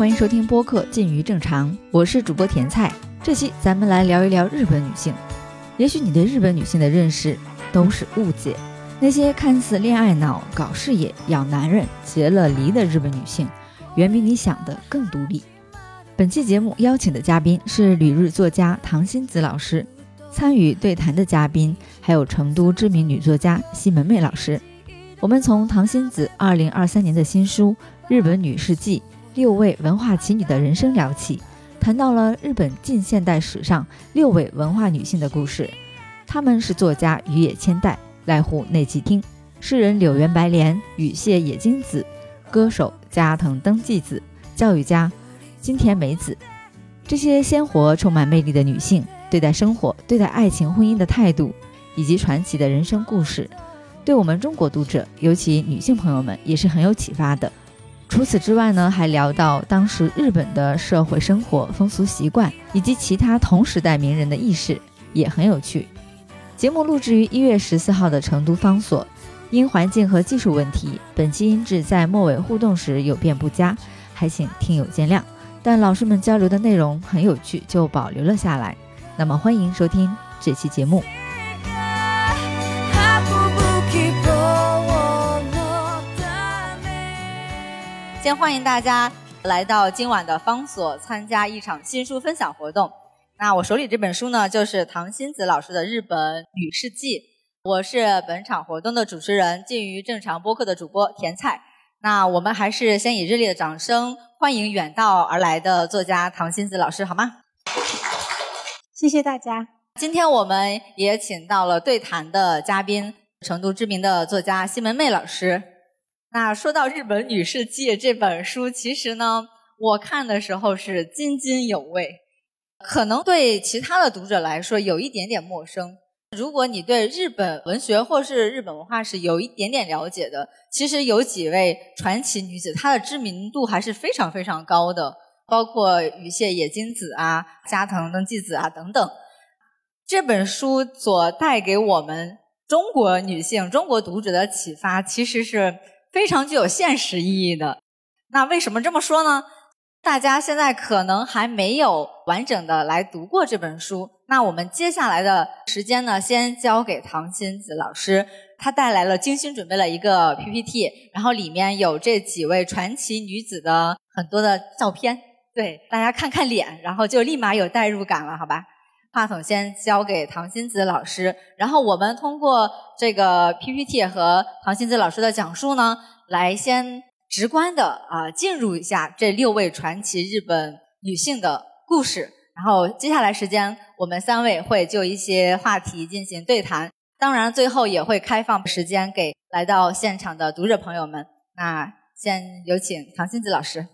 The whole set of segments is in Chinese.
欢迎收听播客《近于正常》，我是主播甜菜。这期咱们来聊一聊日本女性。也许你对日本女性的认识都是误解，那些看似恋爱脑、搞事业、养男人、结了离的日本女性，远比你想的更独立。本期节目邀请的嘉宾是旅日作家唐新子老师，参与对谈的嘉宾还有成都知名女作家西门妹老师。我们从唐新子二零二三年的新书《日本女世纪》。六位文化奇女的人生聊起，谈到了日本近现代史上六位文化女性的故事。她们是作家宇野千代、濑户内纪町，诗人柳原白莲、羽谢野金子，歌手加藤登纪子，教育家金田美子。这些鲜活、充满魅力的女性，对待生活、对待爱情、婚姻的态度，以及传奇的人生故事，对我们中国读者，尤其女性朋友们，也是很有启发的。除此之外呢，还聊到当时日本的社会生活风俗习惯，以及其他同时代名人的轶事，也很有趣。节目录制于一月十四号的成都方所，因环境和技术问题，本期音质在末尾互动时有变不佳，还请听友见谅。但老师们交流的内容很有趣，就保留了下来。那么欢迎收听这期节目。先欢迎大家来到今晚的方所参加一场新书分享活动。那我手里这本书呢，就是唐新子老师的《日本女世纪》。我是本场活动的主持人，近于正常播客的主播甜菜。那我们还是先以热烈的掌声欢迎远道而来的作家唐新子老师，好吗？谢谢大家。今天我们也请到了对谈的嘉宾，成都知名的作家西门妹老师。那说到《日本女世纪》这本书，其实呢，我看的时候是津津有味，可能对其他的读者来说有一点点陌生。如果你对日本文学或是日本文化是有一点点了解的，其实有几位传奇女子，她的知名度还是非常非常高的，包括羽谢野金子啊、加藤登纪子啊等等。这本书所带给我们中国女性、中国读者的启发，其实是。非常具有现实意义的。那为什么这么说呢？大家现在可能还没有完整的来读过这本书。那我们接下来的时间呢，先交给唐新子老师，他带来了精心准备了一个 PPT，然后里面有这几位传奇女子的很多的照片。对，大家看看脸，然后就立马有代入感了，好吧？话筒先交给唐新子老师，然后我们通过这个 PPT 和唐新子老师的讲述呢，来先直观的啊进入一下这六位传奇日本女性的故事，然后接下来时间我们三位会就一些话题进行对谈，当然最后也会开放时间给来到现场的读者朋友们。那先有请唐新子老师。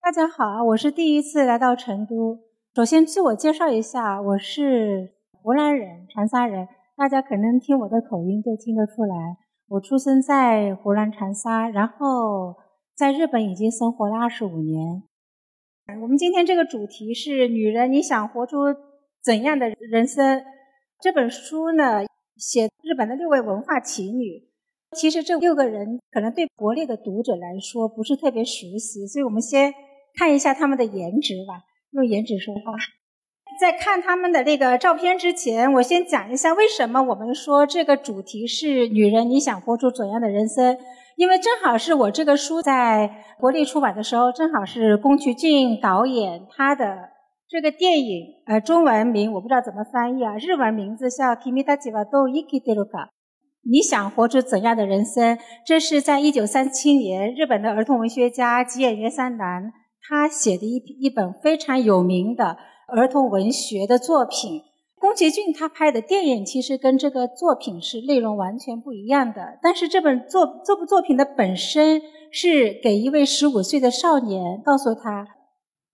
大家好，我是第一次来到成都。首先自我介绍一下，我是湖南人，长沙人。大家可能听我的口音就听得出来，我出生在湖南长沙，然后在日本已经生活了二十五年。我们今天这个主题是“女人，你想活出怎样的人生？”这本书呢，写日本的六位文化奇女。其实这六个人可能对国内的读者来说不是特别熟悉，所以我们先看一下他们的颜值吧。用颜值说话。在看他们的那个照片之前，我先讲一下为什么我们说这个主题是“女人，你想活出怎样的人生”？因为正好是我这个书在国内出版的时候，正好是宫崎骏导演他的这个电影，呃，中文名我不知道怎么翻译啊，日文名字叫《Kimitachi wa do ikideru ka》，你想活出怎样的人生？这是在一九三七年，日本的儿童文学家吉野源三郎。他写的一一本非常有名的儿童文学的作品，宫崎骏他拍的电影其实跟这个作品是内容完全不一样的。但是这本作这部作品的本身是给一位十五岁的少年，告诉他，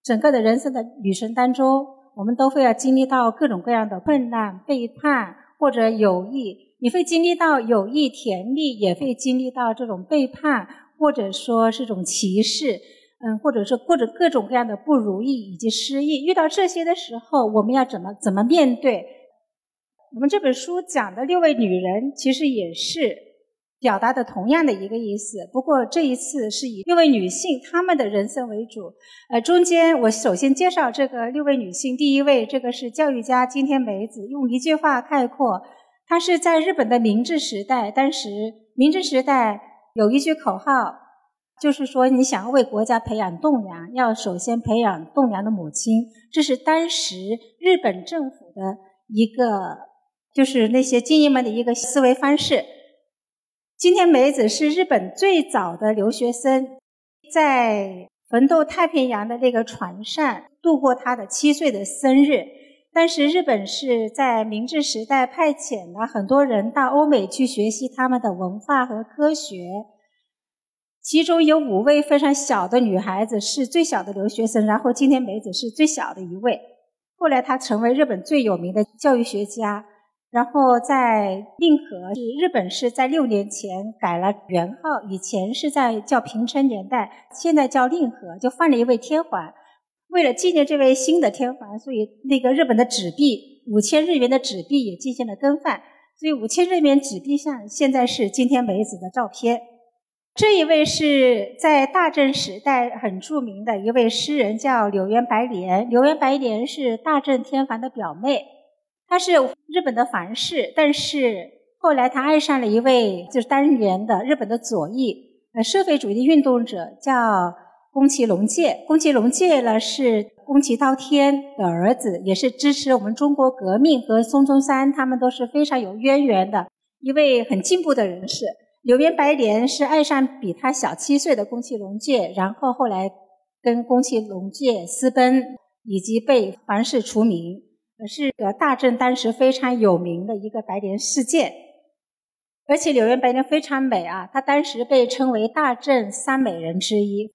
整个的人生的旅程当中，我们都会要经历到各种各样的困难、背叛或者友谊。你会经历到友谊甜蜜，也会经历到这种背叛，或者说是种歧视。嗯，或者是或者各种各样的不如意以及失意，遇到这些的时候，我们要怎么怎么面对？我们这本书讲的六位女人，其实也是表达的同样的一个意思。不过这一次是以六位女性她们的人生为主。呃，中间我首先介绍这个六位女性，第一位这个是教育家金田美子，用一句话概括，她是在日本的明治时代，当时明治时代有一句口号。就是说，你想要为国家培养栋梁，要首先培养栋梁的母亲。这是当时日本政府的一个，就是那些精英们的一个思维方式。今天梅子是日本最早的留学生，在奋斗太平洋的那个船上度过他的七岁的生日。当时日本是在明治时代派遣了很多人到欧美去学习他们的文化和科学。其中有五位非常小的女孩子是最小的留学生，然后今天梅子是最小的一位。后来她成为日本最有名的教育学家。然后在令和是日本是在六年前改了元号，以前是在叫平成年代，现在叫令和，就换了一位天皇。为了纪念这位新的天皇，所以那个日本的纸币五千日元的纸币也进行了更换，所以五千日元纸币上现在是今天梅子的照片。这一位是在大正时代很著名的一位诗人，叫柳原白莲。柳原白莲是大正天皇的表妹，她是日本的皇室，但是后来她爱上了一位就是当年的日本的左翼呃社会主义运动者，叫宫崎龙介。宫崎龙介呢是宫崎滔天的儿子，也是支持我们中国革命和孙中山他们都是非常有渊源的一位很进步的人士。柳原白莲是爱上比他小七岁的宫崎龙介，然后后来跟宫崎龙介私奔，以及被皇室除名，是个大正当时非常有名的一个白莲事件。而且柳原白莲非常美啊，她当时被称为大正三美人之一，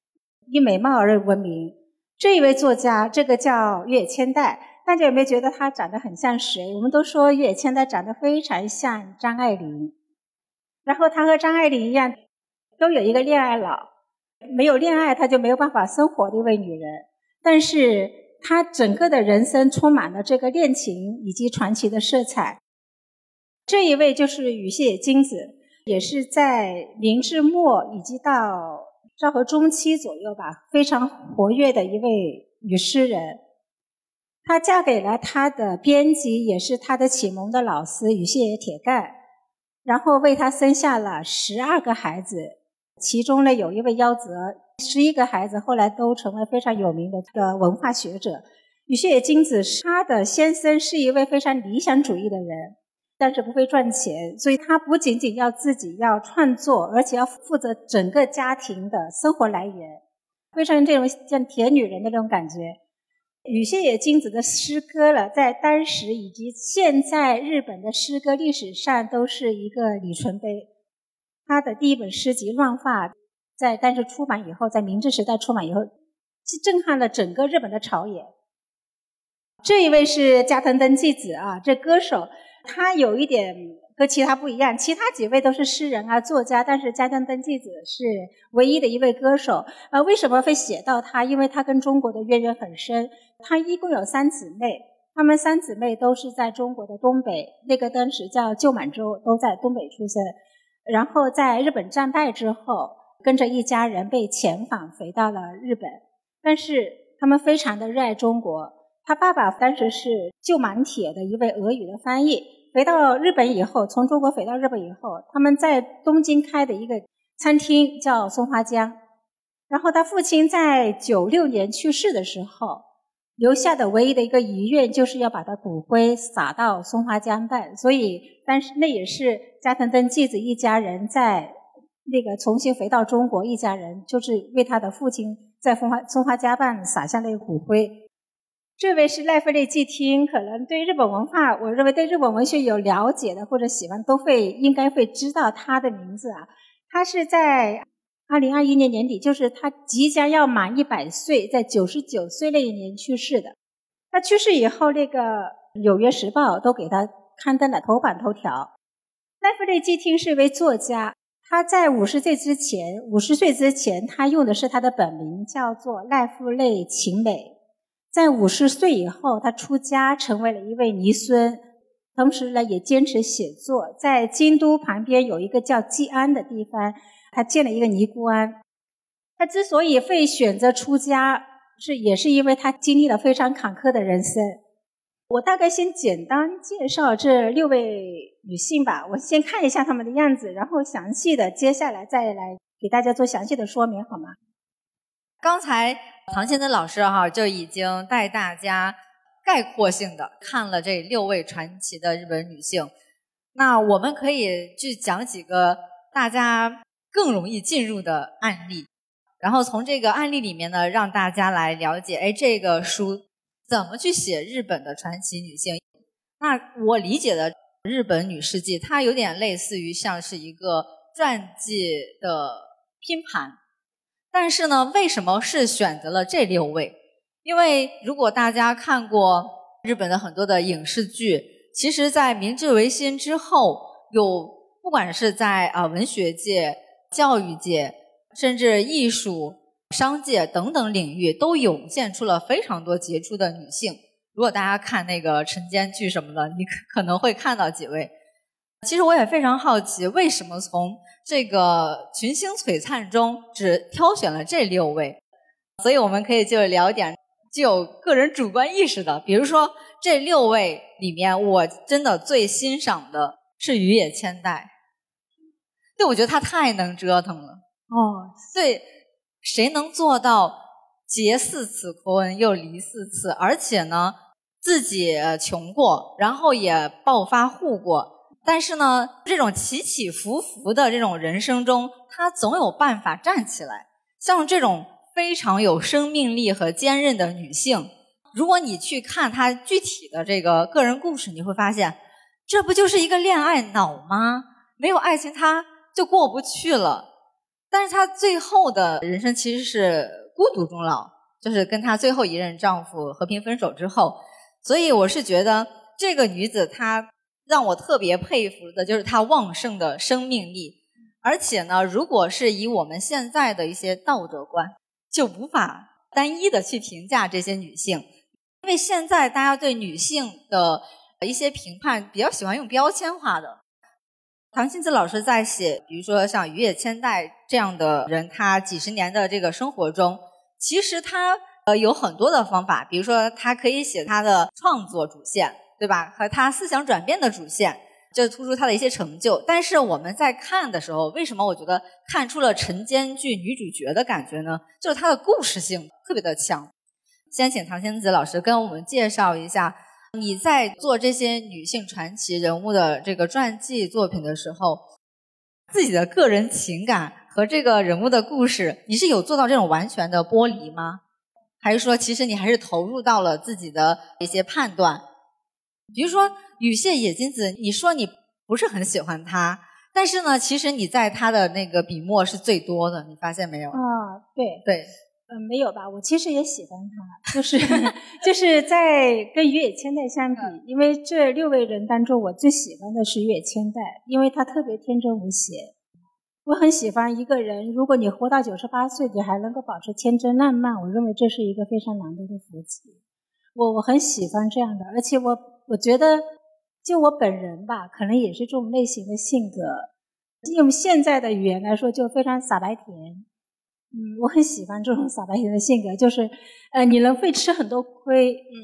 以美貌而闻名。这一位作家，这个叫月千代，大家有没有觉得她长得很像谁？我们都说月千代长得非常像张爱玲。然后她和张爱玲一样，都有一个恋爱脑，没有恋爱她就没有办法生活的一位女人。但是她整个的人生充满了这个恋情以及传奇的色彩。这一位就是羽谢金子，也是在明治末以及到昭和中期左右吧，非常活跃的一位女诗人。她嫁给了她的编辑，也是她的启蒙的老师羽谢铁干。然后为他生下了十二个孩子，其中呢有一位夭折，十一个孩子后来都成为非常有名的的文化学者。羽谢金子他的先生是一位非常理想主义的人，但是不会赚钱，所以他不仅仅要自己要创作，而且要负责整个家庭的生活来源，非常这种像铁女人的那种感觉。羽谢野金子的诗歌了，在当时以及现在日本的诗歌历史上都是一个里程碑。他的第一本诗集《乱发》在当时出版以后，在明治时代出版以后，震撼了整个日本的朝野。这一位是加藤登纪子啊，这歌手，他有一点。和其他不一样，其他几位都是诗人啊、作家，但是加藤登纪子是唯一的一位歌手。呃，为什么会写到他？因为他跟中国的渊源很深。他一共有三姊妹，她们三姊妹都是在中国的东北，那个当时叫旧满洲，都在东北出生。然后在日本战败之后，跟着一家人被遣返回到了日本，但是他们非常的热爱中国。他爸爸当时是旧满铁的一位俄语的翻译。回到日本以后，从中国回到日本以后，他们在东京开的一个餐厅叫松花江。然后他父亲在九六年去世的时候，留下的唯一的一个遗愿就是要把他骨灰撒到松花江畔。所以，但是那也是加藤登纪子一家人在那个重新回到中国，一家人就是为他的父亲在松花松花江畔撒下那个骨灰。这位是赖弗雷季听，可能对日本文化，我认为对日本文学有了解的或者喜欢，都会应该会知道他的名字啊。他是在二零二一年年底，就是他即将要满一百岁，在九十九岁那一年去世的。他去世以后，那个《纽约时报》都给他刊登了头版头条。赖弗雷季听是一位作家，他在五十岁之前，五十岁之前，他用的是他的本名，叫做赖弗雷晴美。在五十岁以后，他出家成为了一位尼孙。同时呢也坚持写作。在京都旁边有一个叫济安的地方，他建了一个尼姑庵。他之所以会选择出家，是也是因为他经历了非常坎坷的人生。我大概先简单介绍这六位女性吧，我先看一下她们的样子，然后详细的接下来再来给大家做详细的说明，好吗？刚才唐先生老师哈就已经带大家概括性的看了这六位传奇的日本女性，那我们可以去讲几个大家更容易进入的案例，然后从这个案例里面呢，让大家来了解，哎，这个书。怎么去写日本的传奇女性？那我理解的日本女世纪，它有点类似于像是一个传记的拼盘。但是呢，为什么是选择了这六位？因为如果大家看过日本的很多的影视剧，其实，在明治维新之后，有不管是在啊文学界、教育界，甚至艺术。商界等等领域都涌现出了非常多杰出的女性。如果大家看那个晨间剧什么的，你可能会看到几位。其实我也非常好奇，为什么从这个群星璀璨中只挑选了这六位？所以我们可以就聊点具有个人主观意识的，比如说这六位里面，我真的最欣赏的是羽野千代。对，我觉得他太能折腾了。哦，对。谁能做到结四次婚又离四次，而且呢自己穷过，然后也暴发户过，但是呢这种起起伏伏的这种人生中，他总有办法站起来。像这种非常有生命力和坚韧的女性，如果你去看她具体的这个个人故事，你会发现，这不就是一个恋爱脑吗？没有爱情，她就过不去了。但是她最后的人生其实是孤独终老，就是跟她最后一任丈夫和平分手之后，所以我是觉得这个女子她让我特别佩服的就是她旺盛的生命力，而且呢，如果是以我们现在的一些道德观，就无法单一的去评价这些女性，因为现在大家对女性的一些评判比较喜欢用标签化的。唐新子老师在写，比如说像于野千代这样的人，他几十年的这个生活中，其实他呃有很多的方法，比如说他可以写他的创作主线，对吧？和他思想转变的主线，就突出他的一些成就。但是我们在看的时候，为什么我觉得看出了晨间剧女主角的感觉呢？就是她的故事性特别的强。先请唐新子老师跟我们介绍一下。你在做这些女性传奇人物的这个传记作品的时候，自己的个人情感和这个人物的故事，你是有做到这种完全的剥离吗？还是说，其实你还是投入到了自己的一些判断？比如说羽蟹野金子，你说你不是很喜欢他，但是呢，其实你在他的那个笔墨是最多的，你发现没有？啊，对对。嗯，没有吧？我其实也喜欢他，就是 就是在跟于野千代相比，因为这六位人当中，我最喜欢的是于野千代，因为他特别天真无邪。我很喜欢一个人，如果你活到九十八岁，你还能够保持天真烂漫，我认为这是一个非常难得的福气。我我很喜欢这样的，而且我我觉得，就我本人吧，可能也是这种类型的性格，用现在的语言来说，就非常傻白甜。嗯，我很喜欢这种傻白甜的性格，就是，呃，你能会吃很多亏，嗯，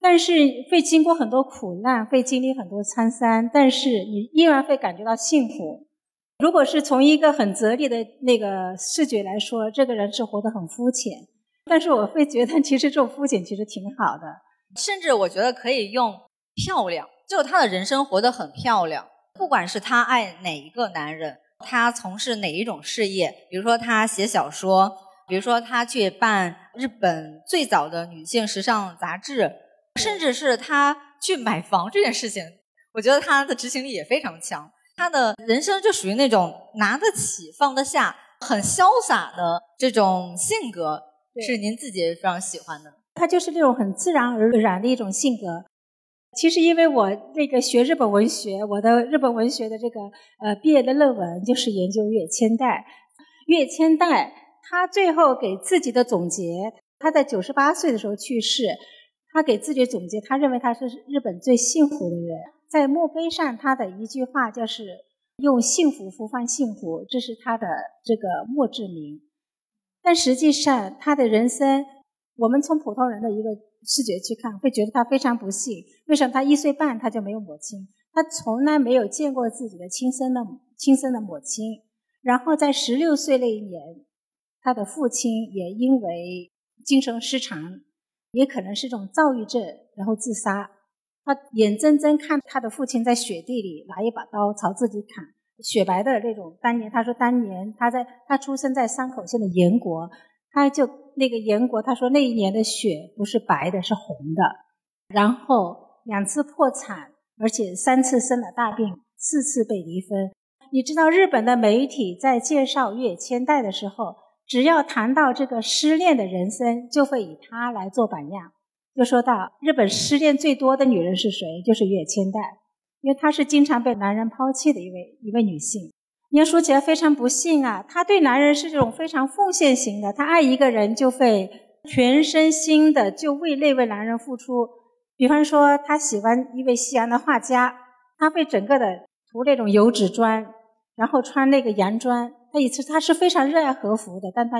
但是会经过很多苦难，会经历很多沧桑，但是你依然会感觉到幸福。如果是从一个很哲理的那个视觉来说，这个人是活得很肤浅，但是我会觉得其实这种肤浅其实挺好的，甚至我觉得可以用漂亮，就他的人生活得很漂亮，不管是他爱哪一个男人。他从事哪一种事业？比如说他写小说，比如说他去办日本最早的女性时尚杂志，甚至是他去买房这件事情，我觉得他的执行力也非常强。他的人生就属于那种拿得起放得下、很潇洒的这种性格，是您自己非常喜欢的。他就是那种很自然而然的一种性格。其实，因为我那个学日本文学，我的日本文学的这个呃毕业的论文就是研究月千代。月千代他最后给自己的总结，他在九十八岁的时候去世，他给自己总结，他认为他是日本最幸福的人。在墓碑上，他的一句话就是“用幸福呼唤幸福”，这是他的这个墓志铭。但实际上，他的人生，我们从普通人的一个视觉去看，会觉得他非常不幸。为什么他一岁半他就没有母亲？他从来没有见过自己的亲生的亲生的母亲。然后在十六岁那一年，他的父亲也因为精神失常，也可能是一种躁郁症，然后自杀。他眼睁睁看他的父亲在雪地里拿一把刀朝自己砍，雪白的那种。当年他说，当年他在他出生在山口县的岩国，他就那个严国，他说那一年的雪不是白的，是红的。然后两次破产，而且三次生了大病，四次被离婚。你知道日本的媒体在介绍月千代的时候，只要谈到这个失恋的人生，就会以他来做榜样。就说到日本失恋最多的女人是谁？就是月千代，因为她是经常被男人抛弃的一位一位女性。你要说起来非常不幸啊，她对男人是这种非常奉献型的，她爱一个人就会全身心的就为那位男人付出。比方说，她喜欢一位西洋的画家，她会整个的涂那种油纸砖，然后穿那个洋装。她一次她是非常热爱和服的，但她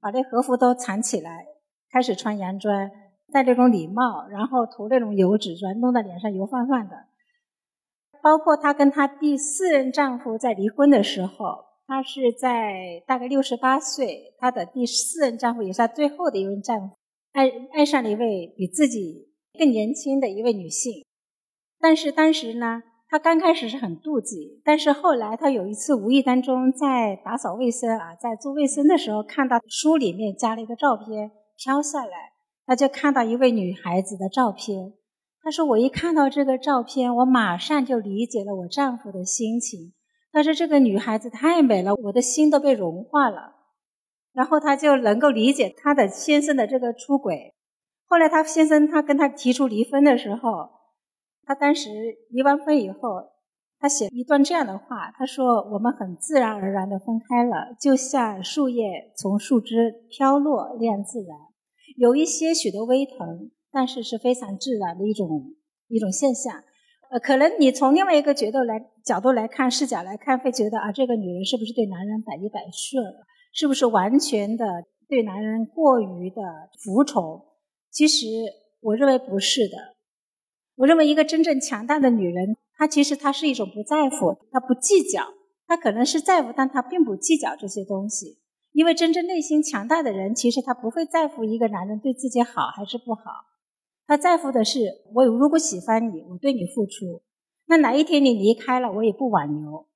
把那和服都藏起来，开始穿洋装。戴这种礼帽，然后涂那种油纸砖，弄到脸上油泛泛的。包括她跟她第四任丈夫在离婚的时候，她是在大概六十八岁，她的第四任丈夫也是她最后的一任丈夫，爱爱上了一位比自己更年轻的一位女性。但是当时呢，她刚开始是很妒忌，但是后来她有一次无意当中在打扫卫生啊，在做卫生的时候，看到书里面加了一个照片，飘下来。她就看到一位女孩子的照片，他说：“我一看到这个照片，我马上就理解了我丈夫的心情。他说这个女孩子太美了，我的心都被融化了。然后他就能够理解他的先生的这个出轨。后来他先生他跟他提出离婚的时候，他当时离完婚以后，他写一段这样的话，他说：我们很自然而然的分开了，就像树叶从树枝飘落那样自然。”有一些许的微疼，但是是非常自然的一种一种现象。呃，可能你从另外一个角度来角度来看视角来看，会觉得啊，这个女人是不是对男人百依百顺？是不是完全的对男人过于的服从？其实我认为不是的。我认为一个真正强大的女人，她其实她是一种不在乎，她不计较，她可能是在乎，但她并不计较这些东西。因为真正内心强大的人，其实他不会在乎一个男人对自己好还是不好，他在乎的是我如果喜欢你，我对你付出，那哪一天你离开了，我也不挽留。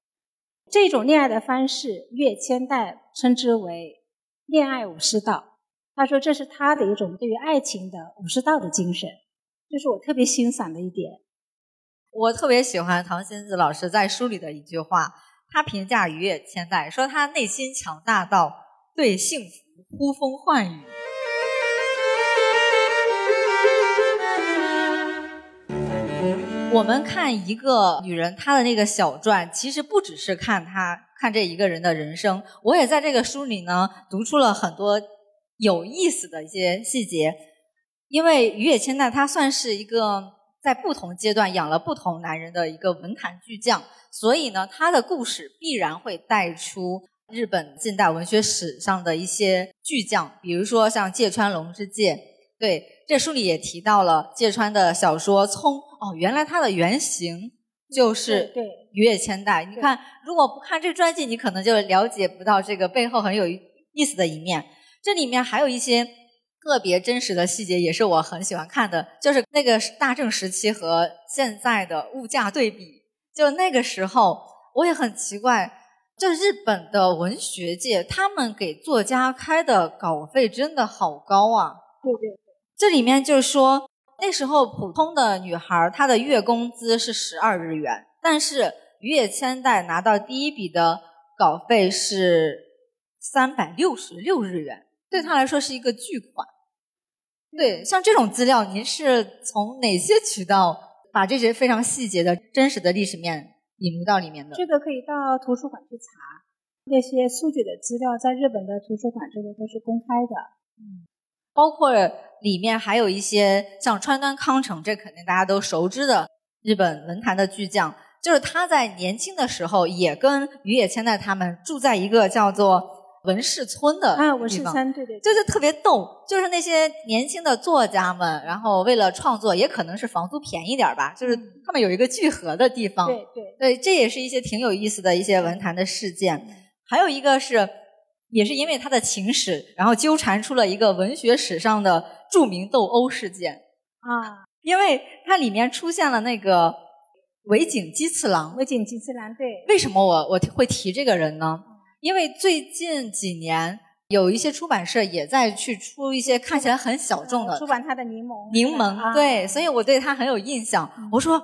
这种恋爱的方式，岳千代称之为“恋爱武士道”。他说这是他的一种对于爱情的武士道的精神，这是我特别欣赏的一点。我特别喜欢唐仙子老师在书里的一句话，他评价于岳千代说他内心强大到。对幸福呼风唤雨。我们看一个女人，她的那个小传，其实不只是看她看这一个人的人生。我也在这个书里呢，读出了很多有意思的一些细节。因为于野千代，她算是一个在不同阶段养了不同男人的一个文坛巨匠，所以呢，她的故事必然会带出。日本近代文学史上的一些巨匠，比如说像芥川龙之介，对，这书里也提到了芥川的小说《葱》，哦，原来它的原型就是对羽野千代。你看，如果不看这传记，你可能就了解不到这个背后很有意思的一面。这里面还有一些特别真实的细节，也是我很喜欢看的，就是那个大正时期和现在的物价对比。就那个时候，我也很奇怪。就日本的文学界，他们给作家开的稿费真的好高啊！对对对，这里面就是说，那时候普通的女孩她的月工资是十二日元，但是于野千代拿到第一笔的稿费是三百六十六日元，对她来说是一个巨款。对，像这种资料，您是从哪些渠道把这些非常细节的真实的历史面？引入到里面的这个可以到图书馆去查，那些数据的资料在日本的图书馆这个都是公开的。嗯，包括里面还有一些像川端康成，这肯定大家都熟知的日本文坛的巨匠，就是他在年轻的时候也跟于野千代他们住在一个叫做文士村的啊，文士村，对对，就是特别逗，就是那些年轻的作家们，然后为了创作，也可能是房租便宜点吧，就是他们有一个聚合的地方，对对。对，这也是一些挺有意思的一些文坛的事件。还有一个是，也是因为他的情史，然后纠缠出了一个文学史上的著名斗殴事件啊。因为它里面出现了那个尾井基次郎，尾井基次郎对。为什么我我会提这个人呢？因为最近几年有一些出版社也在去出一些看起来很小众的出版他的柠檬柠檬，对，所以我对他很有印象。我说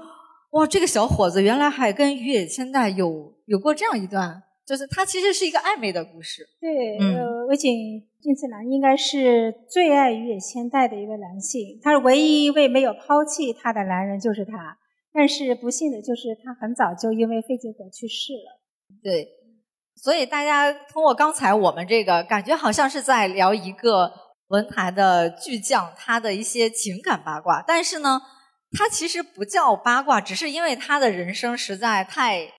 哇，这个小伙子原来还跟于野千代有有过这样一段。就是他其实是一个暧昧的故事。对，呃，尾井金次郎应该是最爱羽野千代的一位男性，他是唯一一位没有抛弃他的男人，就是他。但是不幸的就是他很早就因为肺结核去世了。对，所以大家通过刚才我们这个，感觉好像是在聊一个文坛的巨匠他的一些情感八卦，但是呢，他其实不叫八卦，只是因为他的人生实在太。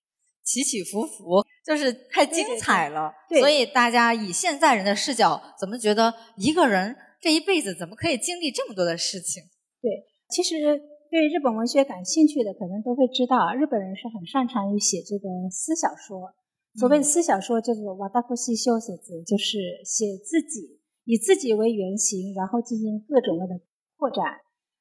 起起伏伏，就是太精彩了。对所以大家以现在人的视角，怎么觉得一个人这一辈子怎么可以经历这么多的事情？对，其实对日本文学感兴趣的，可能都会知道，日本人是很擅长于写这个私小说。所谓私小说，就是瓦达库西修写字，就是写自己，以自己为原型，然后进行各种各的扩展。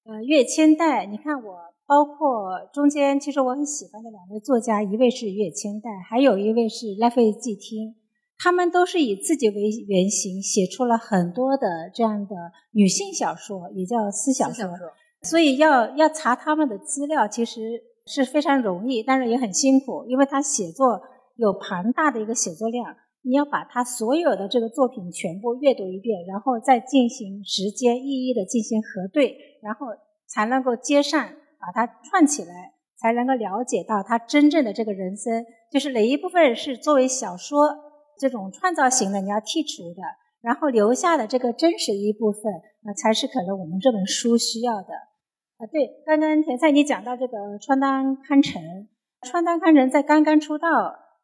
呃，越千代，你看我。包括中间，其实我很喜欢的两位作家，一位是月清代，还有一位是拉菲季听，他们都是以自己为原型，写出了很多的这样的女性小说，也叫私小说。所以要要查他们的资料，其实是非常容易，但是也很辛苦，因为他写作有庞大的一个写作量，你要把他所有的这个作品全部阅读一遍，然后再进行时间一一的进行核对，然后才能够接上。把它串起来，才能够了解到他真正的这个人生，就是哪一部分是作为小说这种创造型的你要剔除的，然后留下的这个真实一部分，那才是可能我们这本书需要的。啊，对，刚刚田菜你讲到这个川端康成，川端康成在刚刚出道，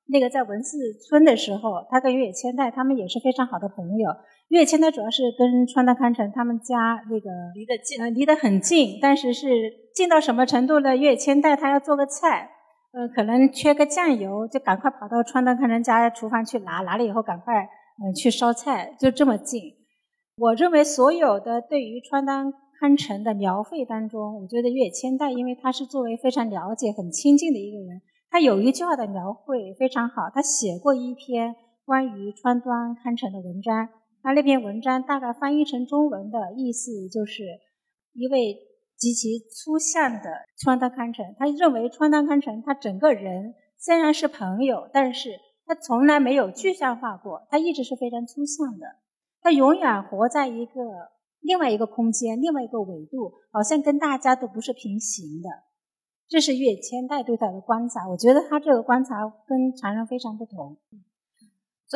那个在文寺村的时候，他跟月野千代他们也是非常好的朋友。月野千代主要是跟川端康成他们家那个离得近，呃，离得很近，但是是。近到什么程度呢？月千代他要做个菜，呃，可能缺个酱油，就赶快跑到川端康成家厨房去拿，拿了以后赶快嗯去烧菜，就这么近。我认为所有的对于川端康成的描绘当中，我觉得月千代，因为他是作为非常了解、很亲近的一个人，他有一句话的描绘非常好。他写过一篇关于川端康成的文章，他那篇文章大概翻译成中文的意思就是一位。极其粗相的川端康成，他认为川端康成他整个人虽然是朋友，但是他从来没有具象化过，他一直是非常粗相的，他永远活在一个另外一个空间、另外一个维度，好像跟大家都不是平行的。这是月千代对他的观察，我觉得他这个观察跟常人非常不同，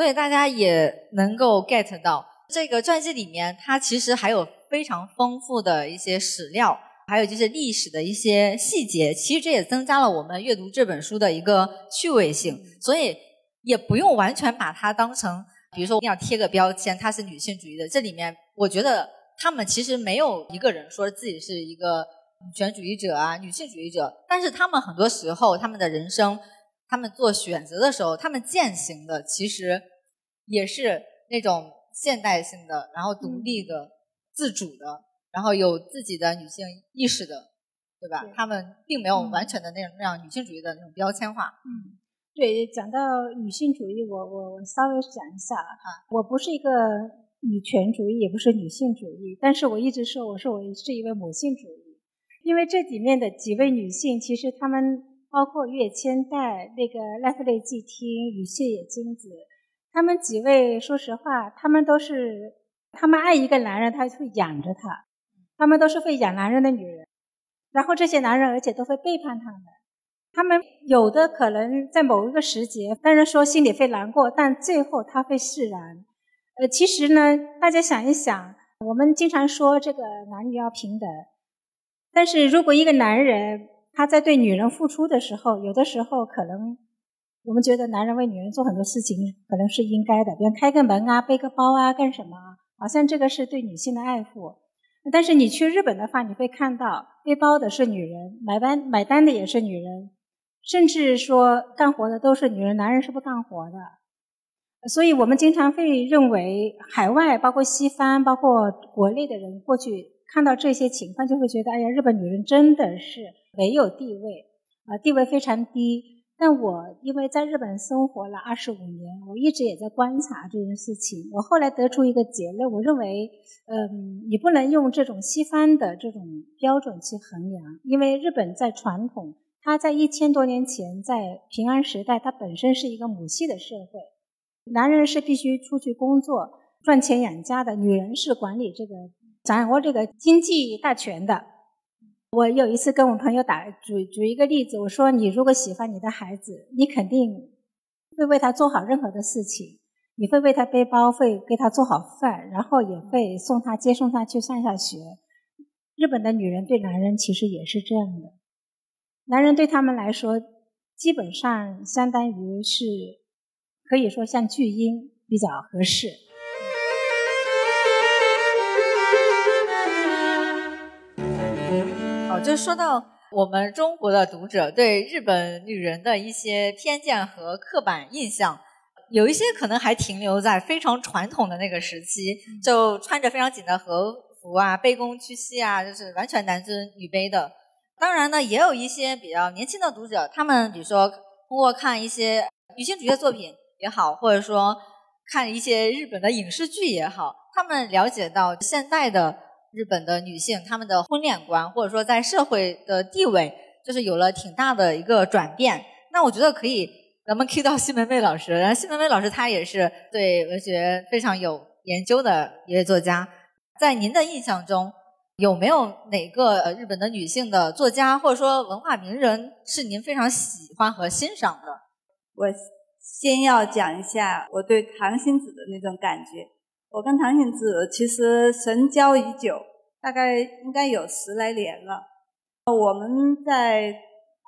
所以大家也能够 get 到这个传记里面，它其实还有非常丰富的一些史料。还有就是历史的一些细节，其实这也增加了我们阅读这本书的一个趣味性，所以也不用完全把它当成，比如说一定要贴个标签，它是女性主义的。这里面我觉得他们其实没有一个人说自己是一个女权主义者啊、女性主义者，但是他们很多时候他们的人生，他们做选择的时候，他们践行的其实也是那种现代性的，然后独立的、自主的。然后有自己的女性意识的，对吧？他们并没有完全的那种那样女性主义的那种标签化。嗯，对，讲到女性主义，我我我稍微讲一下啊。我不是一个女权主义，也不是女性主义，但是我一直说我说我是一位母性主义，因为这里面的几位女性，其实她们包括月千代、那个赖弗雷季听、与谢野金子，他们几位，说实话，他们都是，他们爱一个男人，他会养着他。他们都是会养男人的女人，然后这些男人而且都会背叛他们。他们有的可能在某一个时节，当然说心里会难过，但最后他会释然。呃，其实呢，大家想一想，我们经常说这个男女要平等，但是如果一个男人他在对女人付出的时候，有的时候可能我们觉得男人为女人做很多事情可能是应该的，比如开个门啊、背个包啊、干什么，好像这个是对女性的爱护。但是你去日本的话，你会看到背包的是女人，买单买单的也是女人，甚至说干活的都是女人，男人是不干活的。所以我们经常会认为，海外包括西方、包括国内的人过去看到这些情况，就会觉得，哎呀，日本女人真的是没有地位，啊，地位非常低。但我因为在日本生活了二十五年，我一直也在观察这件事情。我后来得出一个结论，我认为，嗯，你不能用这种西方的这种标准去衡量，因为日本在传统，它在一千多年前，在平安时代，它本身是一个母系的社会，男人是必须出去工作赚钱养家的，女人是管理这个掌握这个经济大权的。我有一次跟我朋友打举举一个例子，我说你如果喜欢你的孩子，你肯定会为他做好任何的事情，你会为他背包，会给他做好饭，然后也会送他接送他去上下学。日本的女人对男人其实也是这样的，男人对他们来说，基本上相当于是可以说像巨婴比较合适。就说到我们中国的读者对日本女人的一些偏见和刻板印象，有一些可能还停留在非常传统的那个时期，就穿着非常紧的和服啊，卑躬屈膝啊，就是完全男尊女卑的。当然呢，也有一些比较年轻的读者，他们比如说通过看一些女性主义作品也好，或者说看一些日本的影视剧也好，他们了解到现代的。日本的女性，她们的婚恋观或者说在社会的地位，就是有了挺大的一个转变。那我觉得可以，咱们 Q 到西门妹老师。然后西门妹老师她也是对文学非常有研究的一位作家。在您的印象中，有没有哪个日本的女性的作家或者说文化名人是您非常喜欢和欣赏的？我先要讲一下我对唐心子的那种感觉。我跟唐心子其实神交已久，大概应该有十来年了。我们在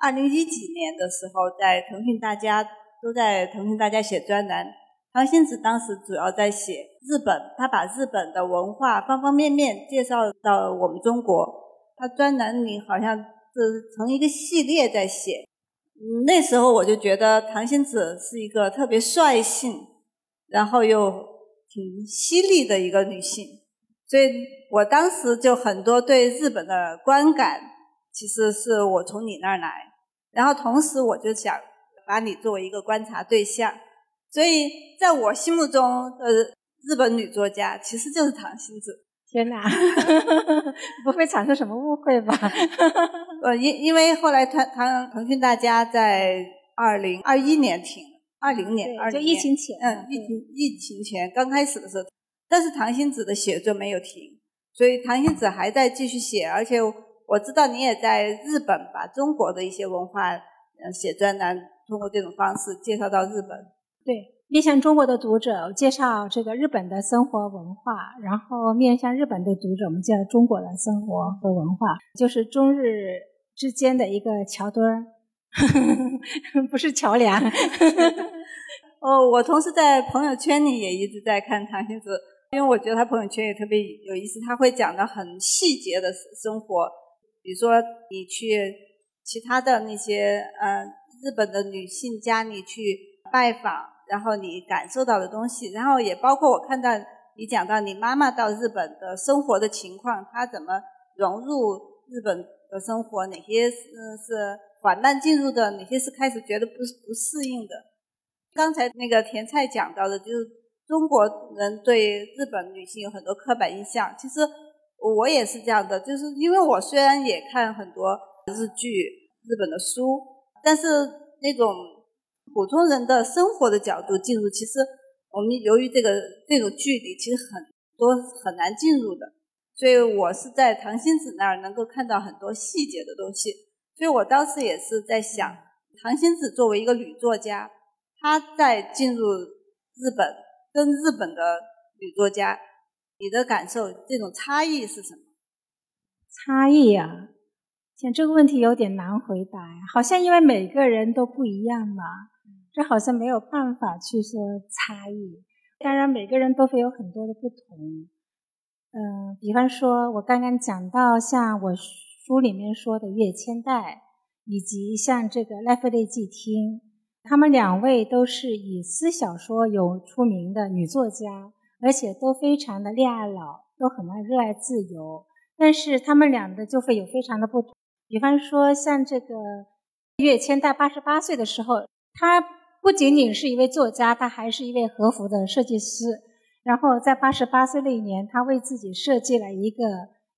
二零一几年的时候，在腾讯大家都在腾讯大家写专栏。唐心子当时主要在写日本，他把日本的文化方方面面介绍到我们中国。他专栏里好像是成一个系列在写。那时候我就觉得唐心子是一个特别率性，然后又。挺犀利的一个女性，所以我当时就很多对日本的观感，其实是我从你那儿来，然后同时我就想把你作为一个观察对象，所以在我心目中的日本女作家其实就是唐心子。天哪，不会产生什么误会吧？呃，因因为后来腾腾腾讯大家在二零二一年停。二零年，就疫情前，嗯，疫情疫情前刚开始的时候，但是唐心子的写作没有停，所以唐心子还在继续写，而且我知道你也在日本把中国的一些文化，嗯，写专栏，通过这种方式介绍到日本。对，面向中国的读者介绍这个日本的生活文化，然后面向日本的读者，我们介绍中国的生活和文化，就是中日之间的一个桥墩儿。不是桥梁。哦，我同时在朋友圈里也一直在看唐心子，因为我觉得他朋友圈也特别有意思，他会讲的很细节的生活，比如说你去其他的那些呃日本的女性家里去拜访，然后你感受到的东西，然后也包括我看到你讲到你妈妈到日本的生活的情况，她怎么融入日本的生活，哪些是是。缓慢进入的哪些是开始觉得不不适应的？刚才那个甜菜讲到的，就是中国人对日本女性有很多刻板印象。其实我也是这样的，就是因为我虽然也看很多日剧、日本的书，但是那种普通人的生活的角度进入，其实我们由于这个这种距离，其实很多很难进入的。所以我是在唐心子那儿能够看到很多细节的东西。所以我当时也是在想，唐心子作为一个女作家，她在进入日本跟日本的女作家，你的感受这种差异是什么？差异啊，像，这个问题有点难回答呀，好像因为每个人都不一样嘛，这好像没有办法去说差异。当然，每个人都会有很多的不同。嗯，比方说，我刚刚讲到像我书里面说的月千代，以及像这个赖弗雷季汀，他们两位都是以私小说有出名的女作家，而且都非常的恋爱脑，都很爱热爱自由。但是他们俩的就会有非常的不同。比方说，像这个岳千代八十八岁的时候，他不仅仅是一位作家，他还是一位和服的设计师。然后在八十八岁那一年，他为自己设计了一个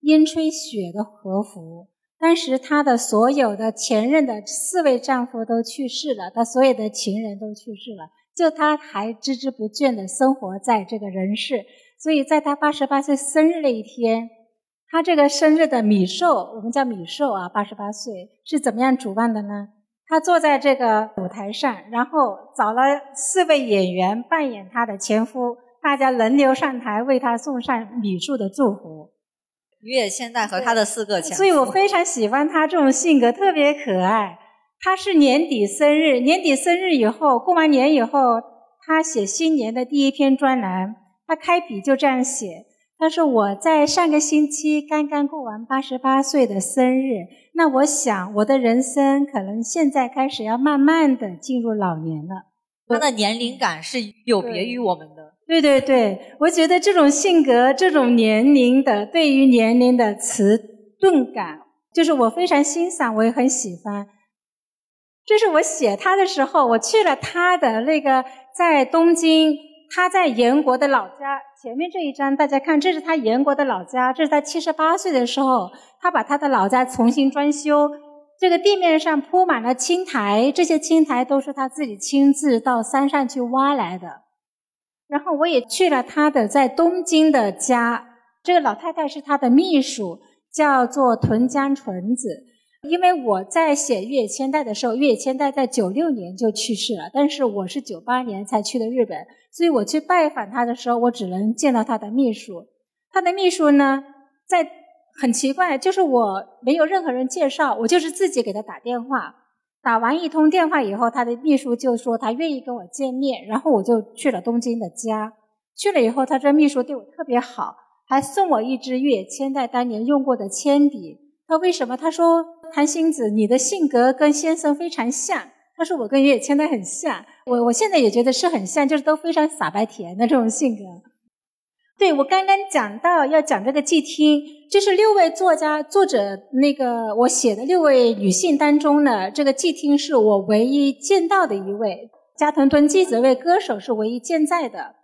烟吹雪的和服。当时她的所有的前任的四位丈夫都去世了，她所有的情人都去世了，就她还孜孜不倦的生活在这个人世。所以在她八十八岁生日那一天。她这个生日的米寿，我们叫米寿啊，八十八岁是怎么样主办的呢？她坐在这个舞台上，然后找了四位演员扮演她的前夫，大家轮流上台为她送上米寿的祝福。月现代和他的四个前，所以我非常喜欢他这种性格，特别可爱。他是年底生日，年底生日以后，过完年以后，他写新年的第一篇专栏，他开笔就这样写。他说：“我在上个星期刚刚过完八十八岁的生日，那我想我的人生可能现在开始要慢慢的进入老年了。他的年龄感是有别于我们的。对对对，我觉得这种性格、这种年龄的对于年龄的迟钝感，就是我非常欣赏，我也很喜欢。这是我写他的时候，我去了他的那个在东京。”他在延国的老家，前面这一张大家看，这是他延国的老家，这是他七十八岁的时候，他把他的老家重新装修，这个地面上铺满了青苔，这些青苔都是他自己亲自到山上去挖来的。然后我也去了他的在东京的家，这个老太太是他的秘书，叫做屯江纯子。因为我在写月千代的时候，月千代在九六年就去世了，但是我是九八年才去的日本，所以我去拜访他的时候，我只能见到他的秘书。他的秘书呢，在很奇怪，就是我没有任何人介绍，我就是自己给他打电话。打完一通电话以后，他的秘书就说他愿意跟我见面，然后我就去了东京的家。去了以后，他这秘书对我特别好，还送我一支月千代当年用过的铅笔。他为什么？他说。谭星子，你的性格跟先生非常像。他说我跟岳千代很像，我我现在也觉得是很像，就是都非常傻白甜的这种性格。对我刚刚讲到要讲这个季听，就是六位作家作者那个我写的六位女性当中呢，这个季听是我唯一见到的一位。加藤敦纪这位歌手是唯一健在的。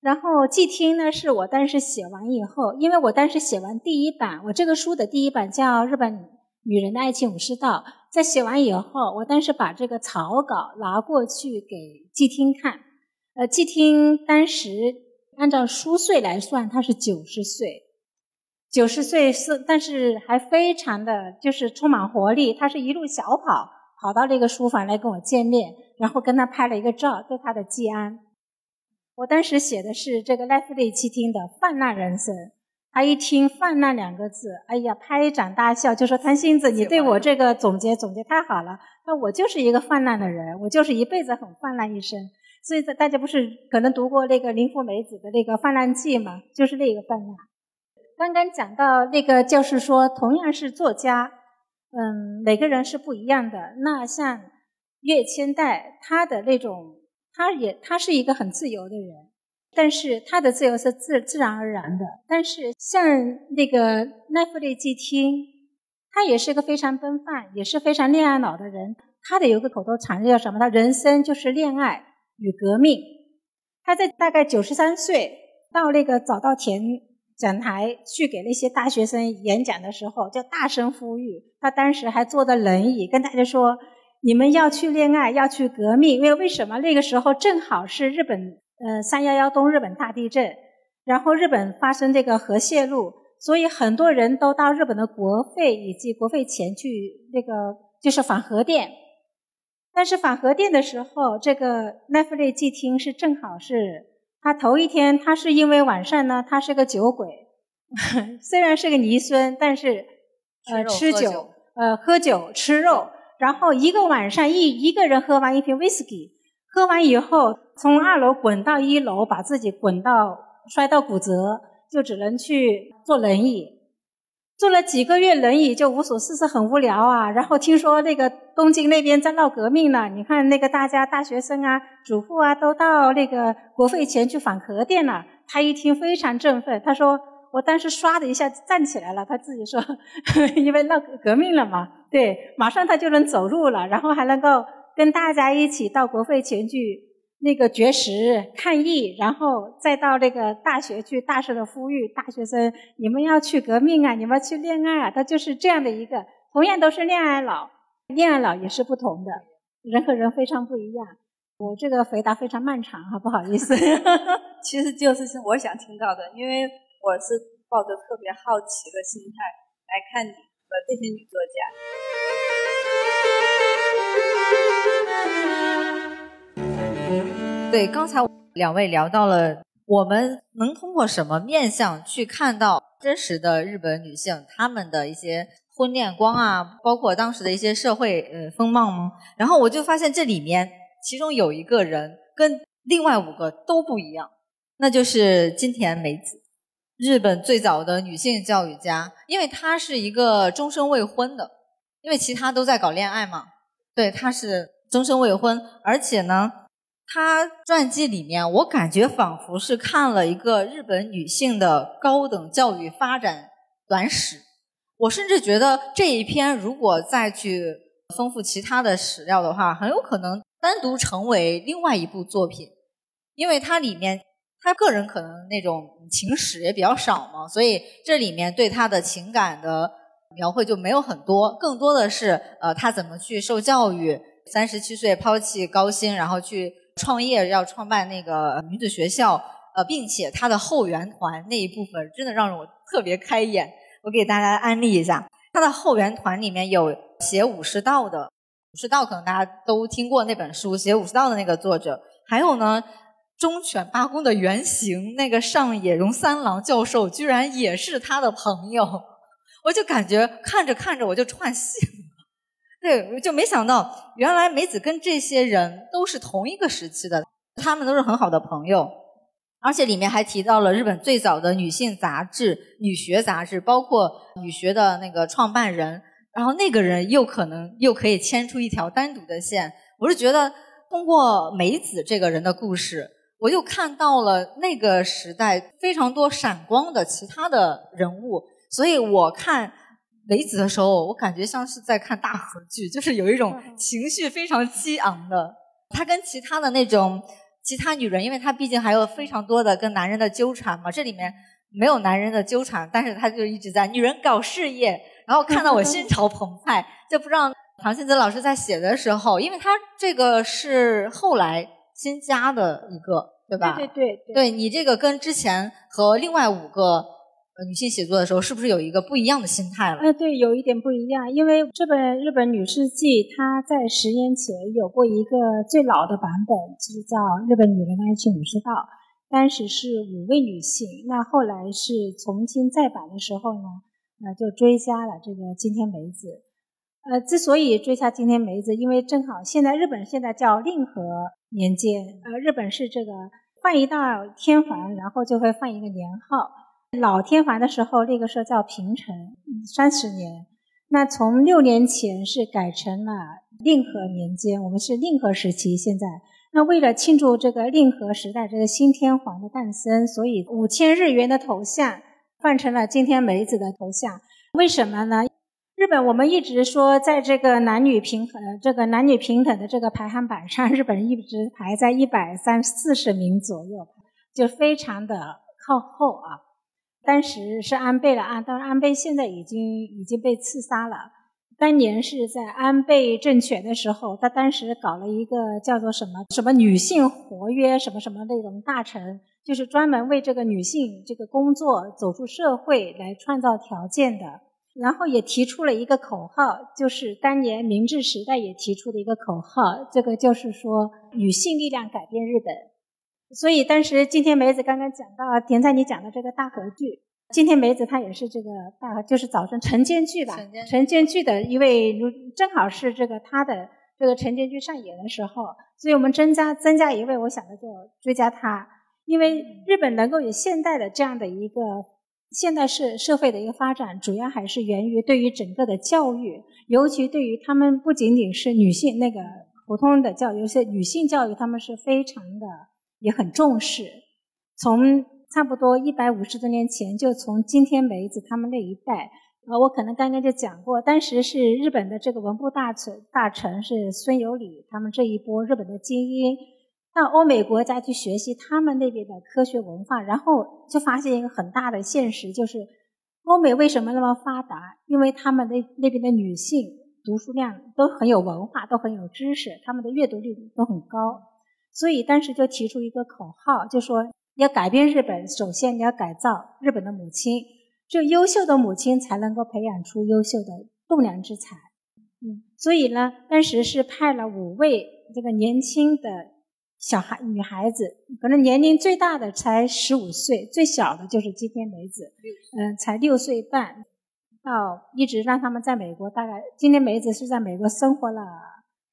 然后季听呢，是我当时写完以后，因为我当时写完第一版，我这个书的第一版叫日本。女人的爱情武士道，在写完以后，我当时把这个草稿拿过去给季听看。呃，季听当时按照虚岁来算，他是九十岁，九十岁是，但是还非常的就是充满活力。他是一路小跑跑到那个书房来跟我见面，然后跟他拍了一个照，对他的季安。我当时写的是这个赖弗利奇听的泛滥人生。他一听“泛滥”两个字，哎呀，拍掌大笑，就说：“谭星子，你对我这个总结总结太好了。那我就是一个泛滥的人，我就是一辈子很泛滥一生。所以，大家不是可能读过那个林芙美子的那个《泛滥记》吗？就是那个泛滥。刚刚讲到那个，就是说，同样是作家，嗯，每个人是不一样的。那像月千代，他的那种，他也他是一个很自由的人。但是他的自由是自自然而然的。但是像那个奈弗利季汀，他也是个非常奔放，也是非常恋爱脑的人。他的有个口头禅叫什么？他人生就是恋爱与革命。他在大概九十三岁到那个早稻田讲台去给那些大学生演讲的时候，就大声呼吁。他当时还坐着轮椅跟大家说：“你们要去恋爱，要去革命。因为为什么？那个时候正好是日本。”呃，三幺幺东日本大地震，然后日本发生这个核泄漏，所以很多人都到日本的国会以及国会前去那个就是反核电。但是反核电的时候，这个奈弗利季听是正好是他头一天，他是因为晚上呢，他是个酒鬼，虽然是个尼孙，但是呃吃酒，呃，喝酒吃肉，然后一个晚上一一个人喝完一瓶威士忌，喝完以后从二楼滚到一楼，把自己滚到摔到骨折，就只能去坐轮椅。坐了几个月轮椅就无所事事，很无聊啊。然后听说那个东京那边在闹革命了，你看那个大家大学生啊、主妇啊都到那个国会前去反核电了。他一听非常振奋，他说：“我当时唰的一下站起来了。”他自己说：“因为闹革命了嘛，对，马上他就能走路了，然后还能够跟大家一起到国会前去。”那个绝食抗议，然后再到那个大学去，大声的呼吁大学生：你们要去革命啊！你们要去恋爱啊！他就是这样的一个，同样都是恋爱脑，恋爱脑也是不同的，人和人非常不一样。我这个回答非常漫长哈，不好意思。其实就是我想听到的，因为我是抱着特别好奇的心态来看你和这些女作家。对，刚才两位聊到了，我们能通过什么面相去看到真实的日本女性她们的一些婚恋观啊，包括当时的一些社会呃风貌吗？然后我就发现这里面其中有一个人跟另外五个都不一样，那就是金田美子，日本最早的女性教育家，因为她是一个终身未婚的，因为其他都在搞恋爱嘛，对，她是终身未婚，而且呢。她传记里面，我感觉仿佛是看了一个日本女性的高等教育发展短史。我甚至觉得这一篇如果再去丰富其他的史料的话，很有可能单独成为另外一部作品，因为它里面他个人可能那种情史也比较少嘛，所以这里面对他的情感的描绘就没有很多，更多的是呃他怎么去受教育，三十七岁抛弃高薪，然后去。创业要创办那个女子学校，呃，并且他的后援团那一部分真的让我特别开眼。我给大家安利一下，他的后援团里面有写武士道的，武士道可能大家都听过那本书，写武士道的那个作者，还有呢，忠犬八公的原型那个上野荣三郎教授，居然也是他的朋友，我就感觉看着看着我就串戏了。对，我就没想到，原来梅子跟这些人都是同一个时期的，他们都是很好的朋友，而且里面还提到了日本最早的女性杂志《女学杂志》，包括女学的那个创办人，然后那个人又可能又可以牵出一条单独的线。我是觉得通过梅子这个人的故事，我又看到了那个时代非常多闪光的其他的人物，所以我看。梅子的时候，我感觉像是在看大合剧，就是有一种情绪非常激昂的。她跟其他的那种其他女人，因为她毕竟还有非常多的跟男人的纠缠嘛，这里面没有男人的纠缠，但是她就一直在女人搞事业，然后看到我心潮澎湃，就不知道唐新泽老师在写的时候，因为他这个是后来新加的一个，对吧？对对对，对你这个跟之前和另外五个。女性写作的时候，是不是有一个不一样的心态了？哎，对，有一点不一样。因为这本《日本女士记》，它在十年前有过一个最老的版本，就是叫《日本女人的爱情武士道》，当时是五位女性。那后来是重新再版的时候呢，呃，就追加了这个金田梅子。呃，之所以追加金田梅子，因为正好现在日本现在叫令和年间，呃，日本是这个换一道天皇，然后就会换一个年号。老天皇的时候，那个时候叫平成三十年。那从六年前是改成了令和年间，我们是令和时期。现在，那为了庆祝这个令和时代这个新天皇的诞生，所以五千日元的头像换成了今天梅子的头像。为什么呢？日本我们一直说，在这个男女平衡、这个男女平等的这个排行榜上，日本一直排在一百三四十名左右，就非常的靠后啊。当时是安倍了啊，当然安倍现在已经已经被刺杀了。当年是在安倍政权的时候，他当时搞了一个叫做什么什么女性活约什么什么那种大臣，就是专门为这个女性这个工作走出社会来创造条件的。然后也提出了一个口号，就是当年明治时代也提出的一个口号，这个就是说女性力量改变日本。所以当时今天梅子刚刚讲到田在你讲的这个大合剧，今天梅子她也是这个大，就是早晨晨间剧吧，晨间。剧的一位，正好是这个她的这个晨间剧上演的时候，所以我们增加增加一位，我想的就追加她，因为日本能够有现代的这样的一个现代社社会的一个发展，主要还是源于对于整个的教育，尤其对于他们不仅仅是女性那个普通的教育，有些女性教育他们是非常的也很重视，从。差不多一百五十多年前，就从金天梅子他们那一代，呃，我可能刚刚就讲过，当时是日本的这个文部大臣，大臣是孙有礼，他们这一波日本的精英，到欧美国家去学习他们那边的科学文化，然后就发现一个很大的现实，就是欧美为什么那么发达？因为他们那那边的女性读书量都很有文化，都很有知识，他们的阅读率都很高，所以当时就提出一个口号，就说。要改变日本，首先你要改造日本的母亲，只有优秀的母亲才能够培养出优秀的栋梁之才。嗯，所以呢，当时是派了五位这个年轻的小孩女孩子，可能年龄最大的才十五岁，最小的就是今天梅子，嗯，才六岁半，到一直让他们在美国，大概今天梅子是在美国生活了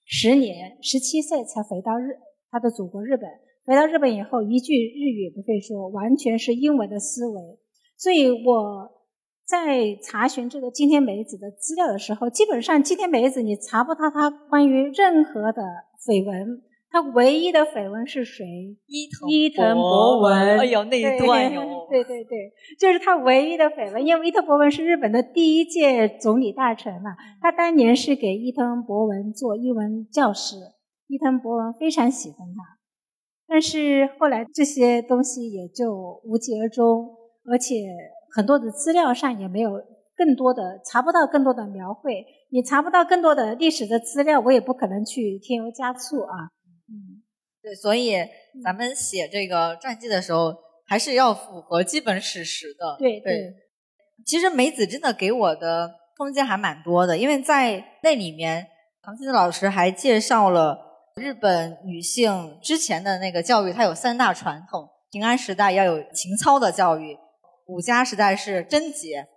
十年，十七岁才回到日他的祖国日本。回到日本以后，一句日语不会说，完全是英文的思维。所以我在查询这个金天梅子的资料的时候，基本上金天梅子你查不到她关于任何的绯闻。她唯一的绯闻是谁？伊藤伊藤博文。哎呦，那一段哟。对对对，就是她唯一的绯闻。因为伊藤博文是日本的第一届总理大臣嘛，他当年是给伊藤博文做英文教师，伊藤博文非常喜欢他。但是后来这些东西也就无疾而终，而且很多的资料上也没有更多的查不到更多的描绘，你查不到更多的历史的资料，我也不可能去添油加醋啊。嗯，对，所以咱们写这个传记的时候，还是要符合基本史实的。对对，其实梅子真的给我的空间还蛮多的，因为在那里面，唐青老师还介绍了。日本女性之前的那个教育，它有三大传统：平安时代要有情操的教育，武家时代是贞洁，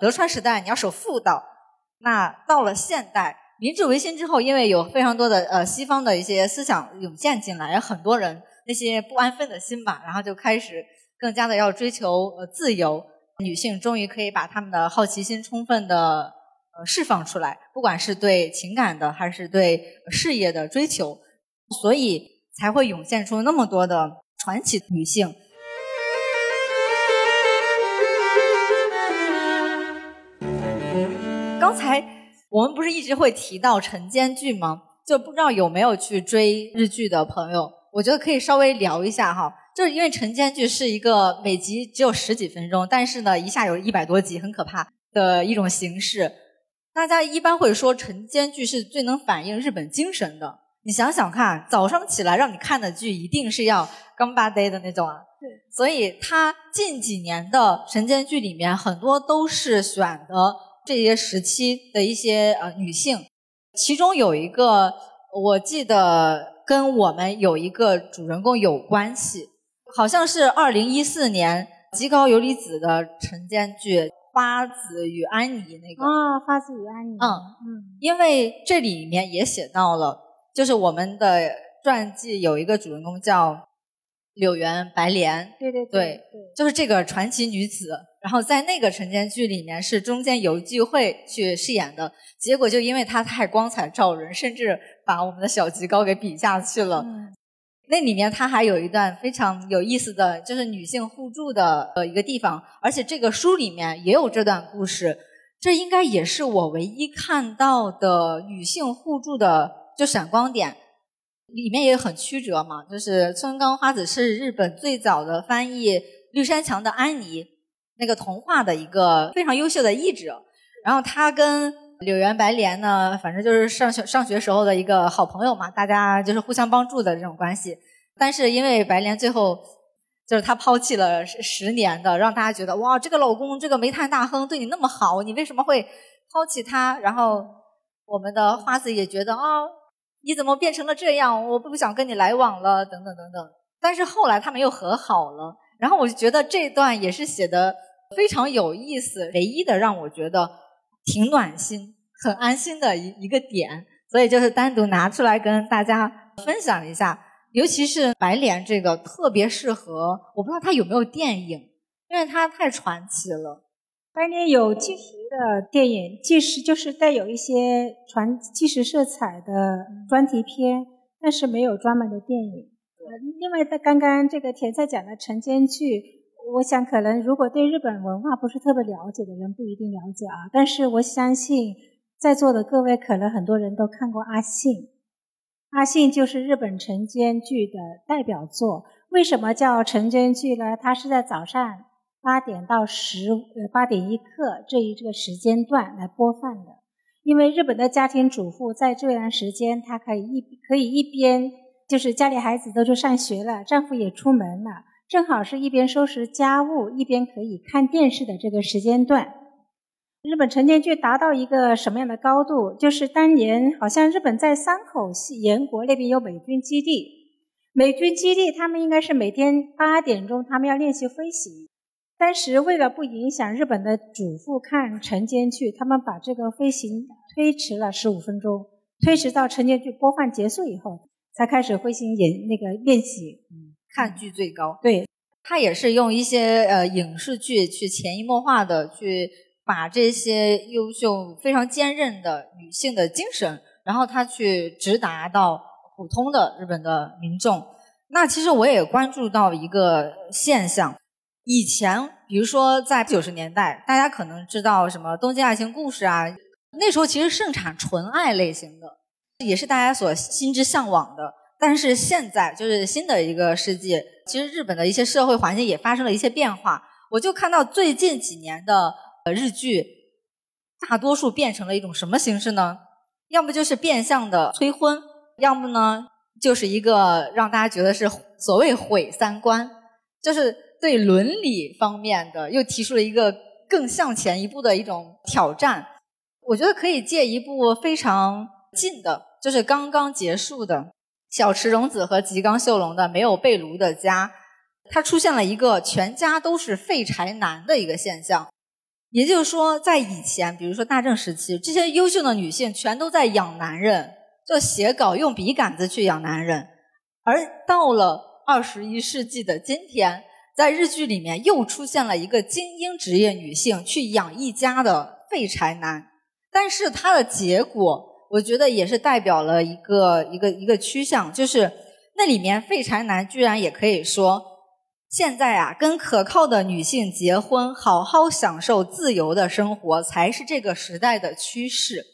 德川时代你要守妇道。那到了现代，明治维新之后，因为有非常多的呃西方的一些思想涌现进来，有很多人那些不安分的心吧，然后就开始更加的要追求呃自由。女性终于可以把她们的好奇心充分的呃释放出来，不管是对情感的还是对事业的追求。所以才会涌现出那么多的传奇女性。刚才我们不是一直会提到晨间剧吗？就不知道有没有去追日剧的朋友，我觉得可以稍微聊一下哈。就是因为晨间剧是一个每集只有十几分钟，但是呢一下有一百多集，很可怕的一种形式。大家一般会说晨间剧是最能反映日本精神的。你想想看，早上起来让你看的剧，一定是要刚巴 day 的那种啊。对。所以他近几年的神间剧里面，很多都是选的这些时期的一些呃女性。其中有一个，我记得跟我们有一个主人公有关系，好像是二零一四年极高游离子的晨间剧《花子与安妮》那个。啊，《花子与安妮》。嗯嗯。因为这里面也写到了。就是我们的传记有一个主人公叫柳原白莲，对对对，就是这个传奇女子。然后在那个晨间剧里面是中间有聚会去饰演的，结果就因为她太光彩照人，甚至把我们的小吉高给比下去了。那里面她还有一段非常有意思的就是女性互助的呃一个地方，而且这个书里面也有这段故事。这应该也是我唯一看到的女性互助的。就闪光点，里面也很曲折嘛。就是村冈花子是日本最早的翻译绿山墙的安妮那个童话的一个非常优秀的译者。然后他跟柳原白莲呢，反正就是上学上学时候的一个好朋友嘛，大家就是互相帮助的这种关系。但是因为白莲最后就是他抛弃了十年的，让大家觉得哇，这个老公这个煤炭大亨对你那么好，你为什么会抛弃他？然后我们的花子也觉得啊。你怎么变成了这样？我不想跟你来往了，等等等等。但是后来他们又和好了，然后我就觉得这段也是写的非常有意思，唯一的让我觉得挺暖心、很安心的一一个点，所以就是单独拿出来跟大家分享一下。尤其是白莲这个特别适合，我不知道他有没有电影，因为他太传奇了。白莲有纪实的电影，纪实就是带有一些传纪实色彩的专题片，但是没有专门的电影。另外，在刚刚这个田菜讲的晨间剧，我想可能如果对日本文化不是特别了解的人不一定了解啊。但是我相信在座的各位可能很多人都看过《阿信》，《阿信》就是日本晨间剧的代表作。为什么叫晨间剧呢？它是在早上八点到十呃八点一刻这一这个时间段来播放的。因为日本的家庭主妇在这段时间，她可以一可以一边。就是家里孩子都去上学了，丈夫也出门了，正好是一边收拾家务一边可以看电视的这个时间段。日本成年剧达到一个什么样的高度？就是当年好像日本在山口系岩国那边有美军基地，美军基地他们应该是每天八点钟他们要练习飞行。当时为了不影响日本的主妇看晨间剧，他们把这个飞行推迟了十五分钟，推迟到晨间剧播放结束以后。才开始飞行演那个练习，嗯，看剧最高。对，他也是用一些呃影视剧去潜移默化的去把这些优秀、非常坚韧的女性的精神，然后他去直达到普通的日本的民众。那其实我也关注到一个现象，以前比如说在九十年代，大家可能知道什么《东京爱情故事》啊，那时候其实盛产纯爱类型的。也是大家所心之向往的，但是现在就是新的一个世纪，其实日本的一些社会环境也发生了一些变化。我就看到最近几年的日剧，大多数变成了一种什么形式呢？要么就是变相的催婚，要么呢就是一个让大家觉得是所谓毁三观，就是对伦理方面的又提出了一个更向前一步的一种挑战。我觉得可以借一部非常近的。就是刚刚结束的小池荣子和吉冈秀隆的没有被炉的家，它出现了一个全家都是废柴男的一个现象。也就是说，在以前，比如说大正时期，这些优秀的女性全都在养男人，就写稿用笔杆子去养男人。而到了二十一世纪的今天，在日剧里面又出现了一个精英职业女性去养一家的废柴男，但是他的结果。我觉得也是代表了一个一个一个趋向，就是那里面废柴男居然也可以说，现在啊，跟可靠的女性结婚，好好享受自由的生活，才是这个时代的趋势。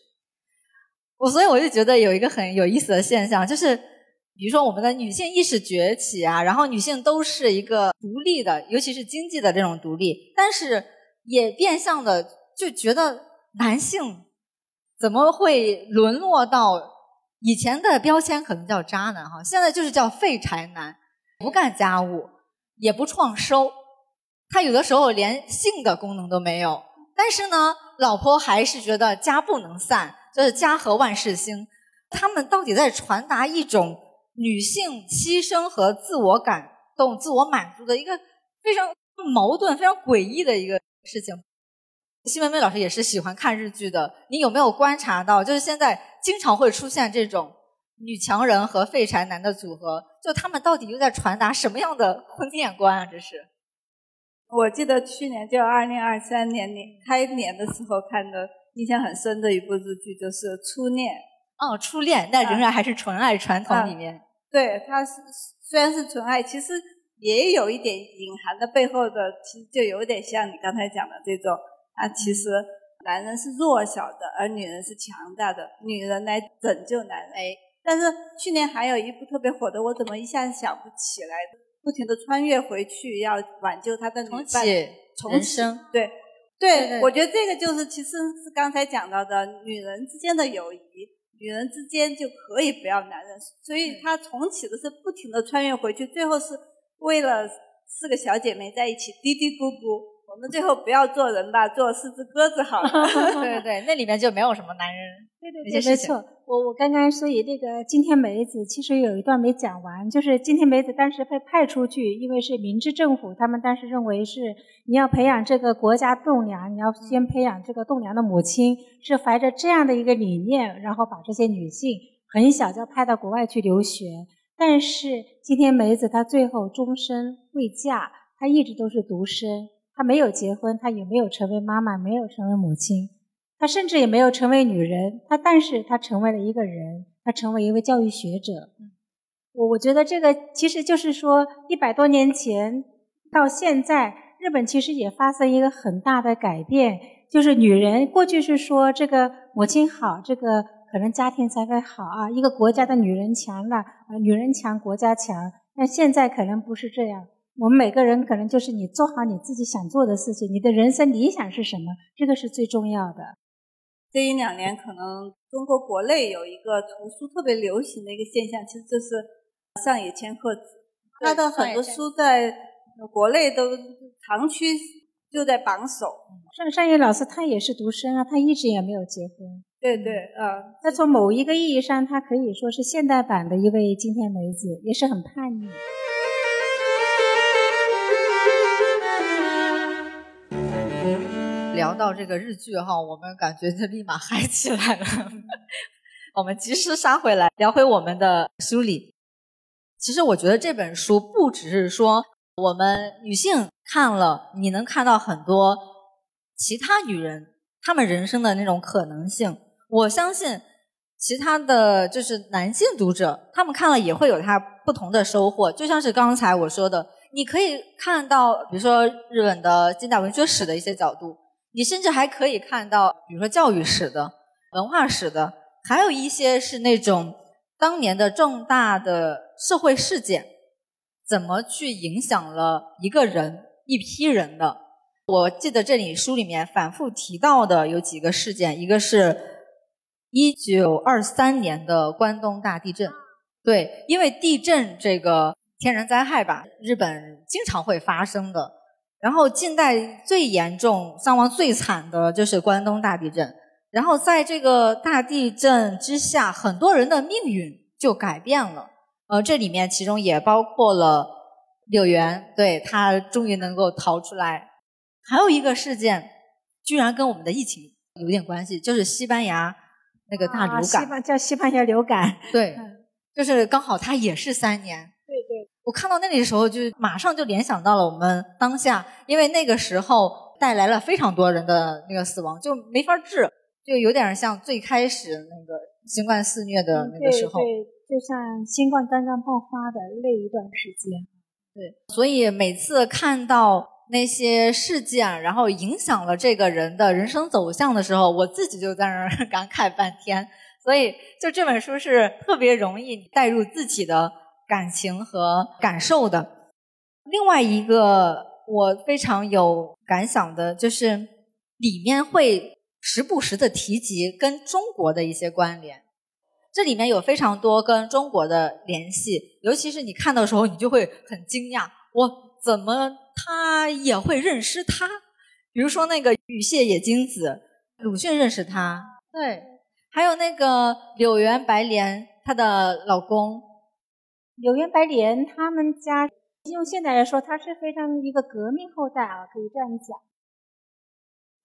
我所以我就觉得有一个很有意思的现象，就是比如说我们的女性意识崛起啊，然后女性都是一个独立的，尤其是经济的这种独立，但是也变相的就觉得男性。怎么会沦落到以前的标签可能叫渣男哈，现在就是叫废柴男，不干家务，也不创收，他有的时候连性的功能都没有。但是呢，老婆还是觉得家不能散，就是家和万事兴。他们到底在传达一种女性牺牲和自我感动、自我满足的一个非常矛盾、非常诡异的一个事情。西文梅老师也是喜欢看日剧的，你有没有观察到，就是现在经常会出现这种女强人和废柴男的组合，就他们到底又在传达什么样的婚恋观啊？这是，我记得去年就二零二三年年开年的时候看的，印象很深的一部日剧就是《初恋》。哦，初恋，但仍然还是纯爱传统里面。对，它是虽然是纯爱，其实也有一点隐含的背后的，其实就有点像你刚才讲的这种。啊，其实男人是弱小的，而女人是强大的，女人来拯救男人。哎，但是去年还有一部特别火的，我怎么一下子想不起来？不停的穿越回去要挽救他的女伴，重生。对，对，我觉得这个就是其实是刚才讲到的女人之间的友谊，女人之间就可以不要男人，所以她重启的是不停的穿越回去，最后是为了四个小姐妹在一起嘀嘀咕咕。我们最后不要做人吧，做四只鸽子好了。对 对对，那里面就没有什么男人。对对对，没错。我我刚刚所以那个今天梅子其实有一段没讲完，就是今天梅子当时被派出去，因为是明治政府，他们当时认为是你要培养这个国家栋梁，你要先培养这个栋梁的母亲，是怀着这样的一个理念，然后把这些女性很小就派到国外去留学。但是今天梅子她最后终身未嫁，她一直都是独身。她没有结婚，她也没有成为妈妈，没有成为母亲，她甚至也没有成为女人。她，但是她成为了一个人，她成为一位教育学者。我我觉得这个其实就是说，一百多年前到现在，日本其实也发生一个很大的改变，就是女人过去是说这个母亲好，这个可能家庭才会好啊，一个国家的女人强了啊，女人强国家强。那现在可能不是这样。我们每个人可能就是你做好你自己想做的事情，你的人生理想是什么？这个是最重要的。这一两年，可能中国国内有一个图书特别流行的一个现象，其实就是上野千鹤子，他的很多书在国内都长期就在榜首。上上野老师他也是独生啊，他一直也没有结婚。对对，嗯，他从某一个意义上，他可以说是现代版的一位金田梅子，也是很叛逆。聊到这个日剧哈，我们感觉就立马嗨起来了。我们及时杀回来，聊回我们的书里。其实我觉得这本书不只是说我们女性看了，你能看到很多其他女人她们人生的那种可能性。我相信其他的就是男性读者，他们看了也会有他不同的收获。就像是刚才我说的，你可以看到，比如说日本的近代文学史的一些角度。你甚至还可以看到，比如说教育史的、文化史的，还有一些是那种当年的重大的社会事件，怎么去影响了一个人、一批人的。我记得这里书里面反复提到的有几个事件，一个是一九二三年的关东大地震。对，因为地震这个天然灾害吧，日本经常会发生的。然后近代最严重、伤亡最惨的就是关东大地震。然后在这个大地震之下，很多人的命运就改变了。呃，这里面其中也包括了柳原，对他终于能够逃出来。还有一个事件，居然跟我们的疫情有点关系，就是西班牙那个大流感，叫西班牙流感。对，就是刚好它也是三年。我看到那里的时候，就马上就联想到了我们当下，因为那个时候带来了非常多人的那个死亡，就没法治，就有点像最开始那个新冠肆虐的那个时候，对，就像新冠刚刚爆发的那一段时间。对，所以每次看到那些事件，然后影响了这个人的人生走向的时候，我自己就在那儿 感慨半天。所以，就这本书是特别容易带入自己的。感情和感受的，另外一个我非常有感想的，就是里面会时不时的提及跟中国的一些关联，这里面有非常多跟中国的联系，尤其是你看到的时候，你就会很惊讶，我怎么他也会认识他？比如说那个羽蟹野金子，鲁迅认识他，对，还有那个柳原白莲，她的老公。柳原白莲他们家用现在来说，他是非常一个革命后代啊，可以这样讲。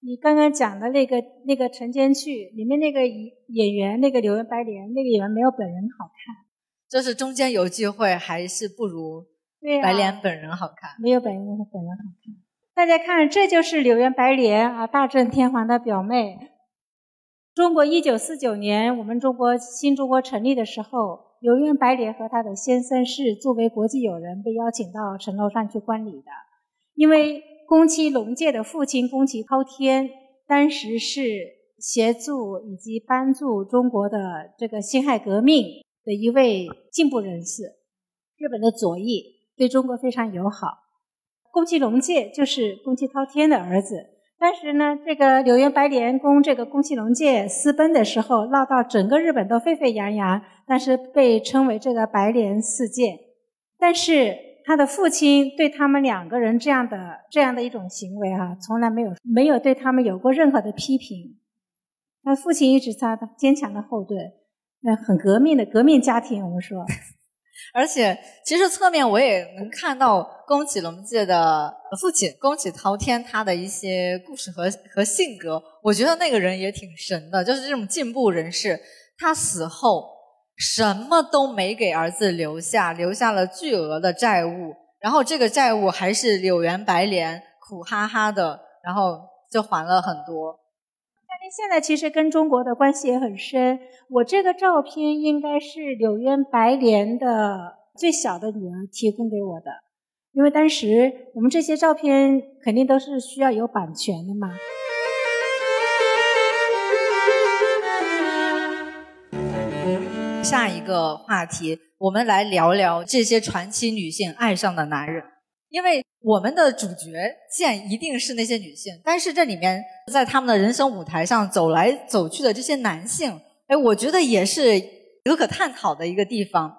你刚刚讲的那个那个晨间去里面那个演员，那个柳原白莲，那个演员没有本人好看。就是中间有机会，还是不如白莲本人好看。没有本人本人好看。大家看，这就是柳原白莲啊，大正天皇的表妹。中国一九四九年，我们中国新中国成立的时候。柳原白莲和他的先生是作为国际友人被邀请到城楼上去观礼的，因为宫崎龙介的父亲宫崎滔天当时是协助以及帮助中国的这个辛亥革命的一位进步人士，日本的左翼对中国非常友好。宫崎龙介就是宫崎滔天的儿子。当时呢，这个柳原白莲宫这个宫崎龙介私奔的时候，闹到整个日本都沸沸扬扬，但是被称为这个白莲事件。但是他的父亲对他们两个人这样的这样的一种行为啊，从来没有没有对他们有过任何的批评。他父亲一直是他的坚强的后盾，那很革命的革命家庭，我们说。而且，其实侧面我也能看到宫崎龙介的父亲宫崎滔天他的一些故事和和性格。我觉得那个人也挺神的，就是这种进步人士。他死后什么都没给儿子留下，留下了巨额的债务，然后这个债务还是柳原白莲苦哈哈的，然后就还了很多。现在其实跟中国的关系也很深。我这个照片应该是柳渊白莲的最小的女儿提供给我的，因为当时我们这些照片肯定都是需要有版权的嘛。下一个话题，我们来聊聊这些传奇女性爱上的男人。因为我们的主角见一定是那些女性，但是这里面在他们的人生舞台上走来走去的这些男性，哎，我觉得也是有可探讨的一个地方。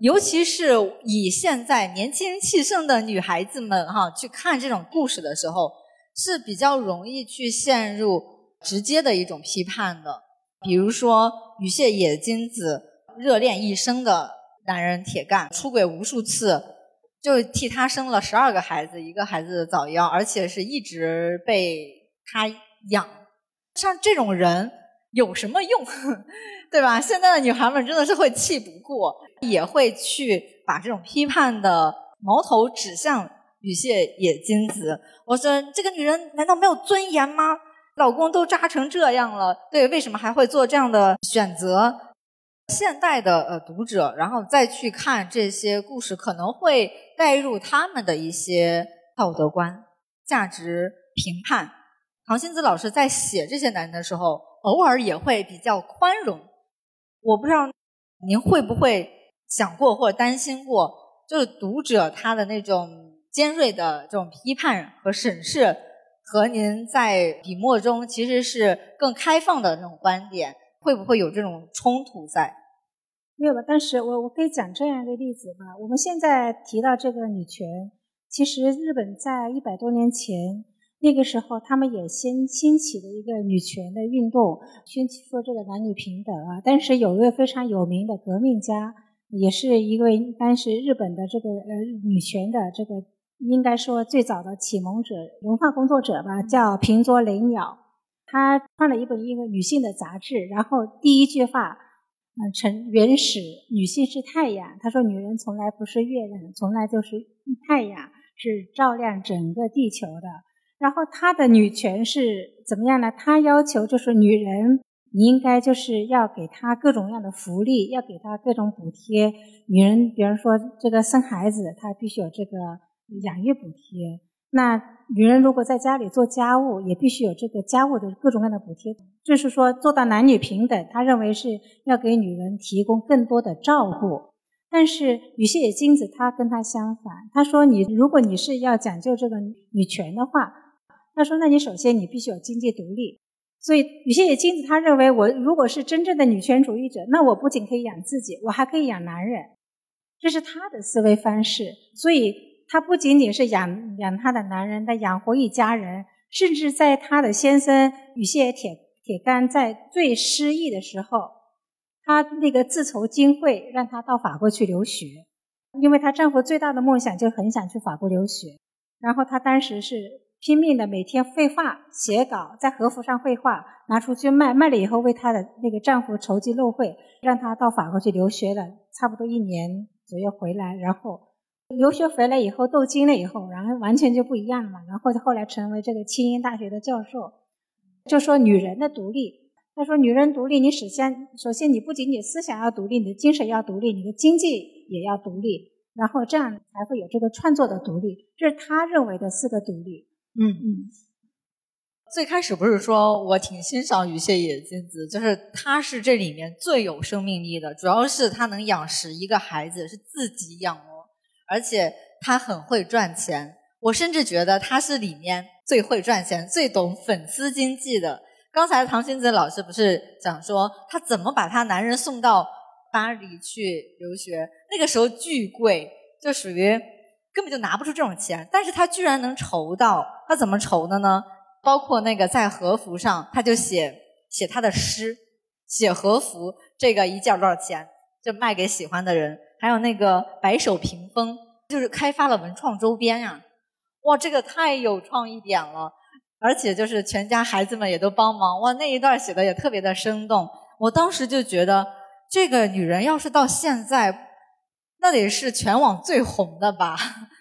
尤其是以现在年轻气盛的女孩子们哈去看这种故事的时候，是比较容易去陷入直接的一种批判的。比如说羽蟹野金子热恋一生的男人铁干出轨无数次。就替他生了十二个孩子，一个孩子早夭，而且是一直被他养。像这种人有什么用，对吧？现在的女孩们真的是会气不过，也会去把这种批判的矛头指向羽蟹野金子。我说这个女人难道没有尊严吗？老公都渣成这样了，对，为什么还会做这样的选择？现代的呃读者，然后再去看这些故事，可能会带入他们的一些道德观、价值评判。唐新子老师在写这些男人的时候，偶尔也会比较宽容。我不知道您会不会想过或担心过，就是读者他的那种尖锐的这种批判和审视，和您在笔墨中其实是更开放的那种观点。会不会有这种冲突在？没有吧？但是我我可以讲这样一个例子吧。我们现在提到这个女权，其实日本在一百多年前那个时候，他们也先兴起的一个女权的运动，兴起说这个男女平等啊。但是有一位非常有名的革命家，也是一位当时日本的这个呃女权的这个应该说最早的启蒙者、文化工作者吧，叫平佐雷鸟。他创了一本一个女性的杂志，然后第一句话，嗯，成原始女性是太阳。他说，女人从来不是月亮，从来就是太阳，是照亮整个地球的。然后他的女权是怎么样呢？他要求就是女人，你应该就是要给她各种各样的福利，要给她各种补贴。女人，比方说这个生孩子，她必须有这个养育补贴。那女人如果在家里做家务，也必须有这个家务的各种各样的补贴。就是说，做到男女平等，他认为是要给女人提供更多的照顾。但是羽蟹野金子他跟他相反，他说：“你如果你是要讲究这个女权的话，他说，那你首先你必须有经济独立。所以羽蟹野金子他认为，我如果是真正的女权主义者，那我不仅可以养自己，我还可以养男人。这是他的思维方式。所以。她不仅仅是养养她的男人，她养活一家人，甚至在她的先生羽蟹铁铁干在最失意的时候，她那个自筹经费让她到法国去留学，因为她丈夫最大的梦想就很想去法国留学，然后她当时是拼命的每天绘画写稿，在和服上绘画拿出去卖，卖了以后为她的那个丈夫筹集路费，让她到法国去留学了，差不多一年左右回来，然后。留学回来以后，斗金了以后，然后完全就不一样了嘛。然后后来成为这个清英大学的教授，就说女人的独立。他说，女人独立，你首先首先你不仅仅思想要独立，你的精神要独立，你的经济也要独立，然后这样才会有这个创作的独立。这是他认为的四个独立。嗯嗯。最开始不是说我挺欣赏于谢野金子，就是他是这里面最有生命力的，主要是他能养实一个孩子，是自己养。而且他很会赚钱，我甚至觉得他是里面最会赚钱、最懂粉丝经济的。刚才唐新泽老师不是讲说他怎么把他男人送到巴黎去留学？那个时候巨贵，就属于根本就拿不出这种钱，但是他居然能筹到，他怎么筹的呢？包括那个在和服上，他就写写他的诗，写和服这个一件多少钱，就卖给喜欢的人。还有那个白手屏风，就是开发了文创周边呀，哇，这个太有创意点了，而且就是全家孩子们也都帮忙，哇，那一段写的也特别的生动。我当时就觉得，这个女人要是到现在，那得是全网最红的吧？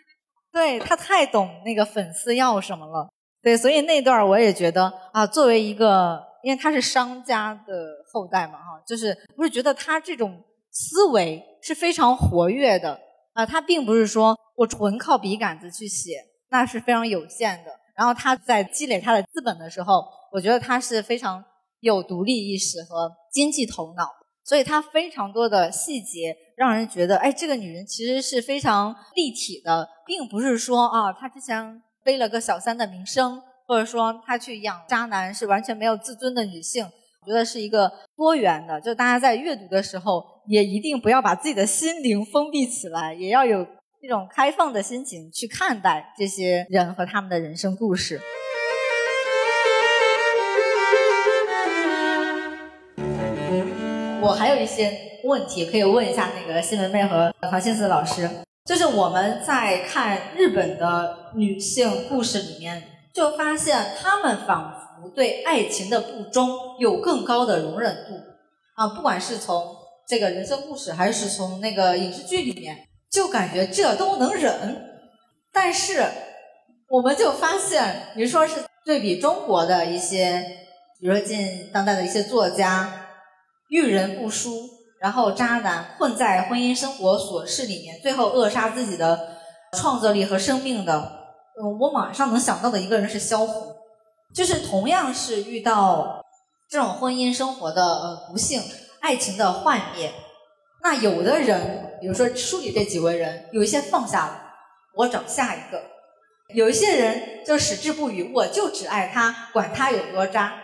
对她太懂那个粉丝要什么了。对，所以那段我也觉得啊，作为一个，因为她是商家的后代嘛，哈，就是不是觉得她这种思维是非常活跃的啊，她并不是说我纯靠笔杆子去写，那是非常有限的。然后她在积累她的资本的时候，我觉得她是非常有独立意识和经济头脑，所以她非常多的细节让人觉得，哎，这个女人其实是非常立体的，并不是说啊，她之前。背了个小三的名声，或者说她去养渣男是完全没有自尊的女性，我觉得是一个多元的。就大家在阅读的时候，也一定不要把自己的心灵封闭起来，也要有一种开放的心情去看待这些人和他们的人生故事。我还有一些问题可以问一下那个新闻妹和唐心思老师。就是我们在看日本的女性故事里面，就发现他们仿佛对爱情的不忠有更高的容忍度啊，不管是从这个人生故事，还是从那个影视剧里面，就感觉这都能忍。但是，我们就发现，比如说是对比中国的一些，比如说近当代的一些作家，遇人不淑。然后渣男混在婚姻生活琐事里面，最后扼杀自己的创造力和生命的，嗯，我马上能想到的一个人是萧红，就是同样是遇到这种婚姻生活的呃不幸，爱情的幻灭，那有的人，比如说书里这几位人，有一些放下了，我找下一个；有一些人就矢志不渝，我就只爱他，管他有多渣。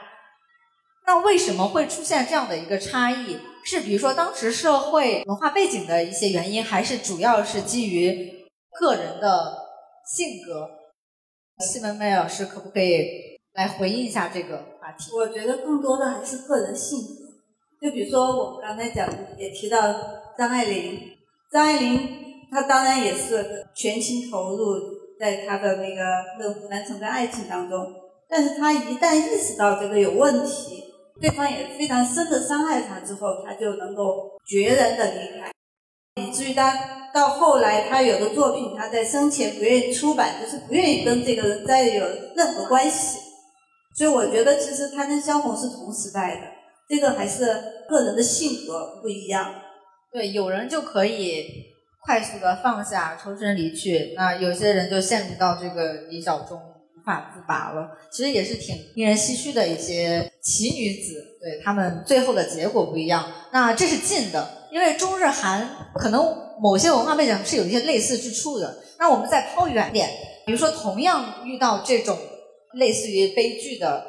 那为什么会出现这样的一个差异？是比如说当时社会文化背景的一些原因，还是主要是基于个人的性格？西门妹老师可不可以来回应一下这个话题？我觉得更多的还是个人性格。就比如说我们刚才讲也提到张爱玲，张爱玲她当然也是全心投入在她的那个任湖南城的爱情当中，但是她一旦意识到这个有问题。对方也非常深的伤害她之后，她就能够决然的离开，以至于他到后来，他有的作品他在生前不愿意出版，就是不愿意跟这个人再有任何关系。所以我觉得，其实他跟萧红是同时代的，这个还是个人的性格不一样。对，有人就可以快速的放下，抽身离去；那有些人就陷入到这个泥沼中。无法自拔了，其实也是挺令人唏嘘的一些奇女子，对他们最后的结果不一样。那这是近的，因为中日韩可能某些文化背景是有一些类似之处的。那我们再抛远点，比如说同样遇到这种类似于悲剧的，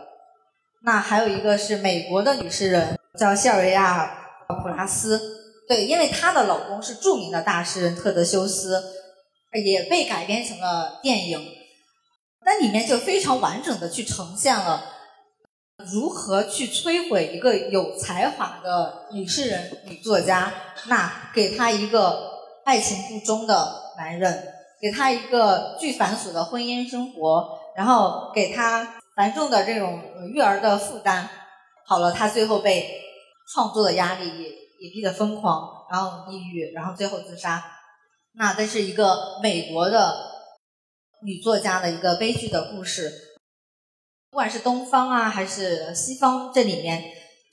那还有一个是美国的女诗人叫西尔维亚·普拉斯，对，因为她的老公是著名的大诗人特德修斯，也被改编成了电影。那里面就非常完整的去呈现了如何去摧毁一个有才华的女诗人、女作家，那给她一个爱情不忠的男人，给她一个巨繁琐的婚姻生活，然后给她繁重的这种育儿的负担。好了，她最后被创作的压力也也逼得疯狂，然后抑郁，然后最后自杀。那这是一个美国的。女作家的一个悲剧的故事，不管是东方啊还是西方，这里面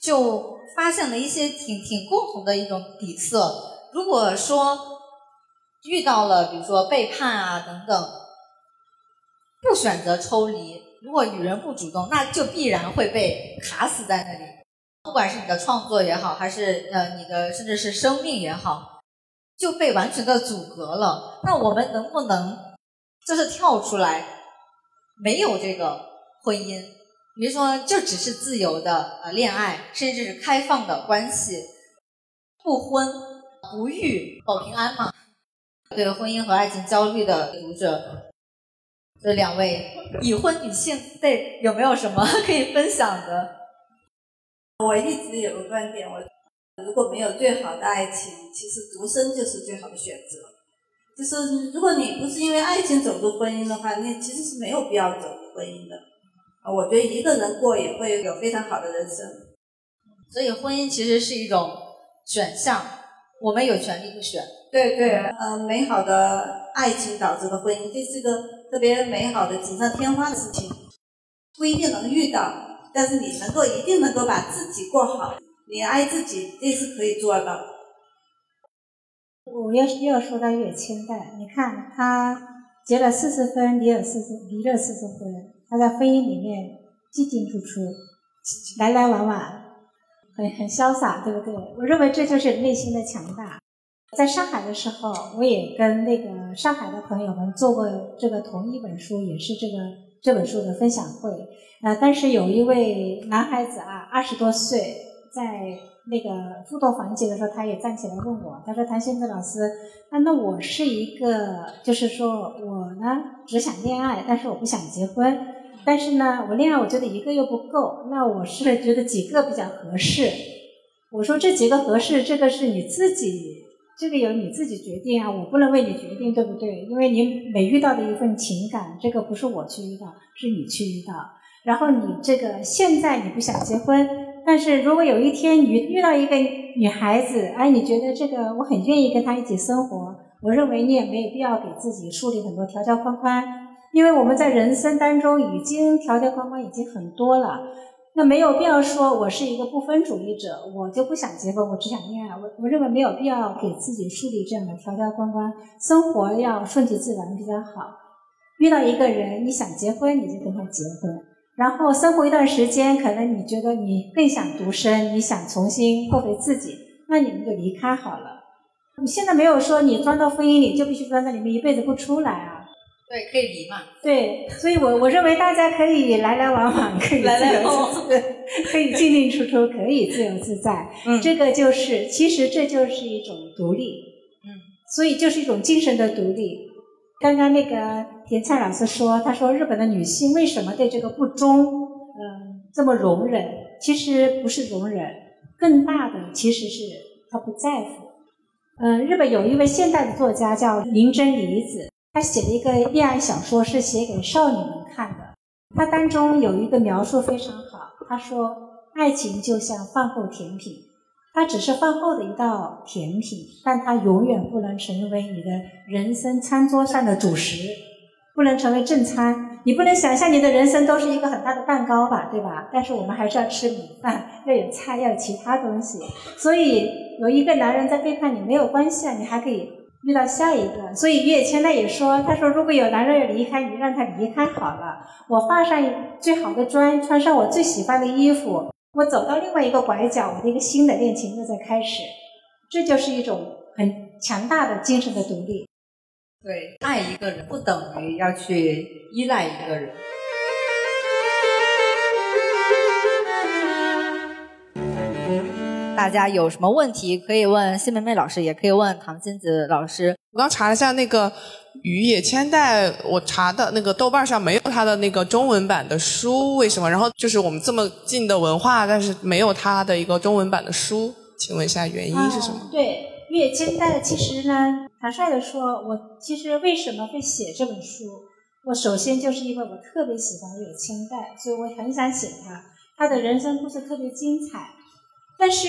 就发现了一些挺挺共同的一种底色。如果说遇到了比如说背叛啊等等，不选择抽离，如果女人不主动，那就必然会被卡死在那里。不管是你的创作也好，还是呃你的甚至是生命也好，就被完全的阻隔了。那我们能不能？就是跳出来，没有这个婚姻，比如说就只是自由的呃恋爱，甚至是开放的关系，不婚不育保平安嘛。对婚姻和爱情焦虑的读者。这两位已婚女性，对有没有什么 可以分享的？我一直有个观点，我如果没有最好的爱情，其实独身就是最好的选择。就是如果你不是因为爱情走入婚姻的话，你其实是没有必要走入婚姻的。啊，我觉得一个人过也会有非常好的人生。所以婚姻其实是一种选项，我们有权利去选。对对，呃，美好的爱情导致的婚姻，这是个特别美好的锦上添花的事情，不一定能遇到，但是你能够一定能够把自己过好，你爱自己，这是可以做到。我要又要说到月清代，你看他结了四次婚，离了四次，离了四次婚，他在婚姻里面进进出出，来来往往，很很潇洒，对不对？我认为这就是内心的强大。在上海的时候，我也跟那个上海的朋友们做过这个同一本书，也是这个这本书的分享会。呃，但是有一位男孩子啊，二十多岁，在那个互动环节的时候，他也站起来问我，他说：“谭先子老师，那那我是一个，就是说我呢只想恋爱，但是我不想结婚，但是呢我恋爱我觉得一个又不够，那我是觉得几个比较合适。我说这几个合适，这个是你自己。”这个由你自己决定啊，我不能为你决定，对不对？因为你每遇到的一份情感，这个不是我去遇到，是你去遇到。然后你这个现在你不想结婚，但是如果有一天你遇到一个女孩子，哎，你觉得这个我很愿意跟她一起生活，我认为你也没有必要给自己树立很多条条框框，因为我们在人生当中已经条条框框已经很多了。那没有必要说，我是一个不分主义者，我就不想结婚，我只想恋爱。我我认为没有必要给自己树立这样的条条框框，生活要顺其自然比较好。遇到一个人，你想结婚，你就跟他结婚，然后生活一段时间，可能你觉得你更想独身，你想重新获回自己，那你们就离开好了。你现在没有说你钻到婚姻里就必须钻在里面一辈子不出来啊。对，可以离嘛？对，所以我我认为大家可以来来往往，可以自由自在，可以进进出出，可以自由自在。嗯，这个就是，其实这就是一种独立。嗯，所以就是一种精神的独立。刚刚那个田菜老师说，他说日本的女性为什么对这个不忠，嗯，这么容忍？其实不是容忍，更大的其实是她不在乎。嗯，日本有一位现代的作家叫林真理子。他写了一个恋爱小说，是写给少女们看的。他当中有一个描述非常好，他说：“爱情就像饭后甜品，它只是饭后的一道甜品，但它永远不能成为你的人生餐桌上的主食，不能成为正餐。你不能想象你的人生都是一个很大的蛋糕吧，对吧？但是我们还是要吃米饭，要有菜，要有其他东西。所以有一个男人在背叛你没有关系啊，你还可以。”遇到下一个，所以月千代也说：“他说如果有男人要离开你，让他离开好了。我化上最好的妆，穿上我最喜欢的衣服，我走到另外一个拐角，我的一个新的恋情又在开始。这就是一种很强大的精神的独立。对，爱一个人不等于要去依赖一个人。”大家有什么问题可以问谢梅梅老师，也可以问唐金子老师。我刚查了一下那个雨野千代，我查的那个豆瓣上没有他的那个中文版的书，为什么？然后就是我们这么近的文化，但是没有他的一个中文版的书，请问一下原因是什么？对，野千代其实呢，坦率的说，我其实为什么会写这本书？我首先就是因为我特别喜欢野千代，所以我很想写他，他的人生故事特别精彩。但是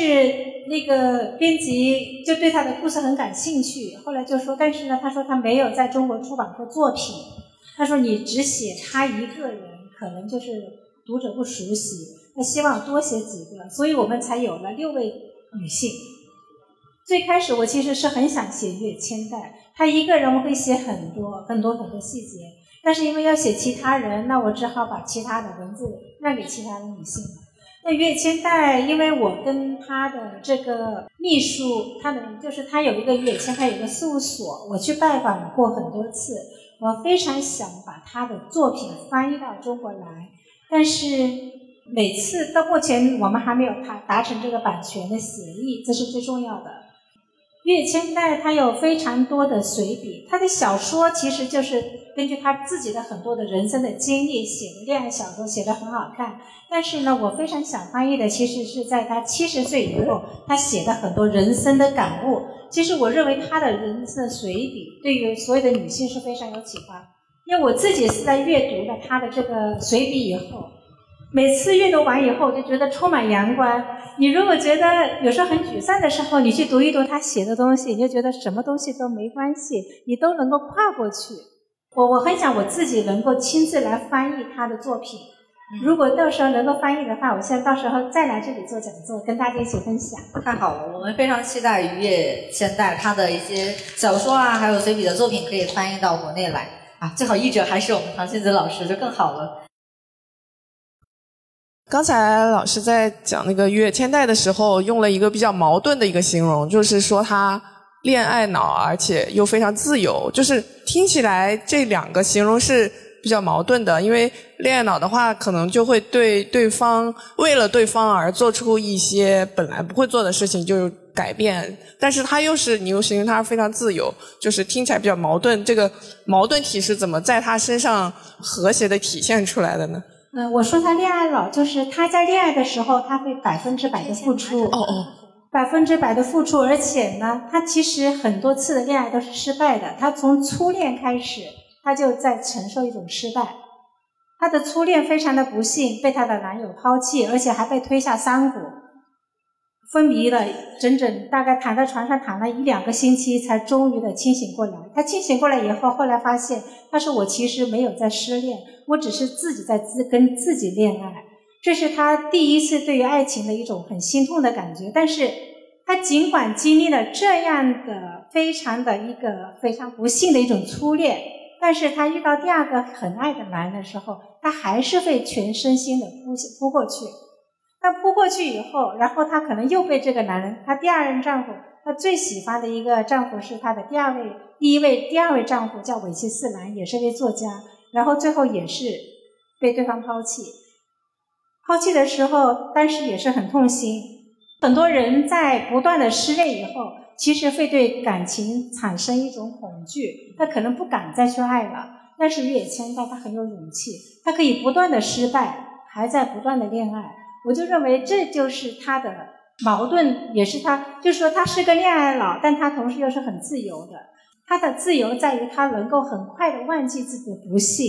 那个编辑就对他的故事很感兴趣，后来就说，但是呢，他说他没有在中国出版过作品，他说你只写他一个人，可能就是读者不熟悉，他希望多写几个，所以我们才有了六位女性。最开始我其实是很想写月千代，他一个人我会写很多很多很多细节，但是因为要写其他人，那我只好把其他的文字让给其他的女性了。那月千代，因为我跟他的这个秘书，他的就是他有一个月千，他有一个事务所，我去拜访过很多次，我非常想把他的作品翻译到中国来，但是每次到目前我们还没有达达成这个版权的协议，这是最重要的。月千代他有非常多的随笔，他的小说其实就是根据他自己的很多的人生的经历写的恋爱小说，写的很好看。但是呢，我非常想翻译的，其实是在他七十岁以后，他写的很多人生的感悟。其实我认为他的人生随笔对于所有的女性是非常有启发，因为我自己是在阅读了他的这个随笔以后。每次阅读完以后，就觉得充满阳光。你如果觉得有时候很沮丧的时候，你去读一读他写的东西，你就觉得什么东西都没关系，你都能够跨过去。我我很想我自己能够亲自来翻译他的作品。如果到时候能够翻译的话，我现在到时候再来这里做讲座，跟大家一起分享。太好了，我们非常期待于野千代他的一些小说啊，还有随笔的作品可以翻译到国内来啊。最好译者还是我们唐新子老师，就更好了。刚才老师在讲那个月千代的时候，用了一个比较矛盾的一个形容，就是说他恋爱脑，而且又非常自由。就是听起来这两个形容是比较矛盾的，因为恋爱脑的话，可能就会对对方为了对方而做出一些本来不会做的事情，就是改变。但是他又是你又形容他非常自由，就是听起来比较矛盾。这个矛盾体是怎么在他身上和谐的体现出来的呢？嗯，我说他恋爱脑，就是他在恋爱的时候，他会百分之百的付出，哦哦，百分之百的付出，而且呢，他其实很多次的恋爱都是失败的。他从初恋开始，他就在承受一种失败。他的初恋非常的不幸，被他的男友抛弃，而且还被推下山谷。昏迷了整整大概躺在床上躺了一两个星期，才终于的清醒过来。他清醒过来以后，后来发现，他说我其实没有在失恋，我只是自己在自跟自己恋爱。这是他第一次对于爱情的一种很心痛的感觉。但是他尽管经历了这样的非常的一个非常不幸的一种初恋，但是他遇到第二个很爱的男人的时候，他还是会全身心的扑扑过去。他扑过去以后，然后他可能又被这个男人，他第二任丈夫，他最喜欢的一个丈夫是他的第二位、第一位、第二位丈夫，叫尾崎四郎，也是位作家。然后最后也是被对方抛弃。抛弃的时候，当时也是很痛心。很多人在不断的失恋以后，其实会对感情产生一种恐惧，他可能不敢再去爱了。但是野千代他很有勇气，他可以不断的失败，还在不断的恋爱。我就认为这就是他的矛盾，也是他，就是说他是个恋爱脑，但他同时又是很自由的。他的自由在于他能够很快的忘记自己的不幸，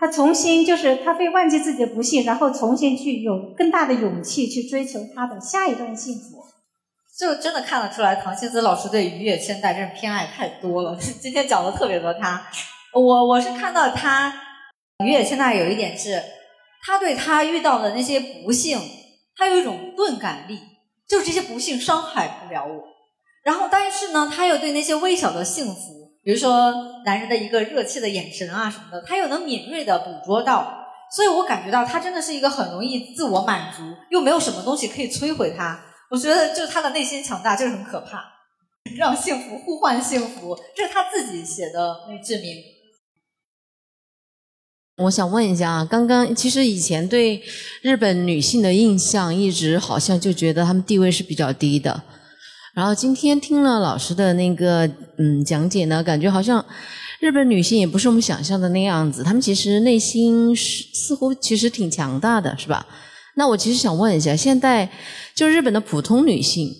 他重新就是他会忘记自己的不幸，然后重新去有更大的勇气去追求他的下一段幸福。就真的看得出来，唐星子老师对于野千代真是偏爱太多了。今天讲的特别多，他，我我是看到他于野千代有一点是。他对他遇到的那些不幸，他有一种钝感力，就是这些不幸伤害不了我。然后，但是呢，他又对那些微小的幸福，比如说男人的一个热切的眼神啊什么的，他又能敏锐的捕捉到。所以我感觉到他真的是一个很容易自我满足，又没有什么东西可以摧毁他。我觉得，就是他的内心强大，就是很可怕，让幸福呼唤幸福，这是他自己写的那志明。我想问一下啊，刚刚其实以前对日本女性的印象一直好像就觉得她们地位是比较低的，然后今天听了老师的那个嗯讲解呢，感觉好像日本女性也不是我们想象的那样子，她们其实内心是似乎其实挺强大的，是吧？那我其实想问一下，现在就日本的普通女性，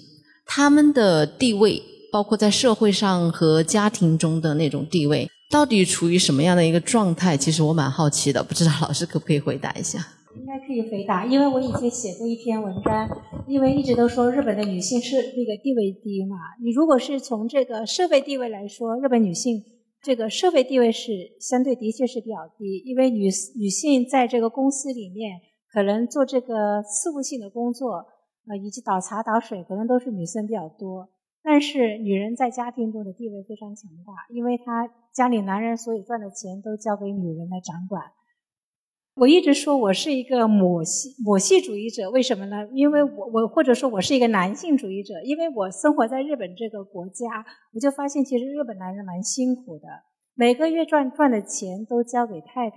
她们的地位，包括在社会上和家庭中的那种地位。到底处于什么样的一个状态？其实我蛮好奇的，不知道老师可不可以回答一下？应该可以回答，因为我以前写过一篇文章，因为一直都说日本的女性是那个地位低嘛。你如果是从这个社会地位来说，日本女性这个社会地位是相对的确是比较低，因为女女性在这个公司里面可能做这个事务性的工作，呃，以及倒茶倒水，可能都是女生比较多。但是女人在家庭中的地位非常强大，因为她家里男人所有赚的钱都交给女人来掌管。我一直说我是一个母系母系主义者，为什么呢？因为我我或者说我是一个男性主义者，因为我生活在日本这个国家，我就发现其实日本男人蛮辛苦的，每个月赚赚的钱都交给太太，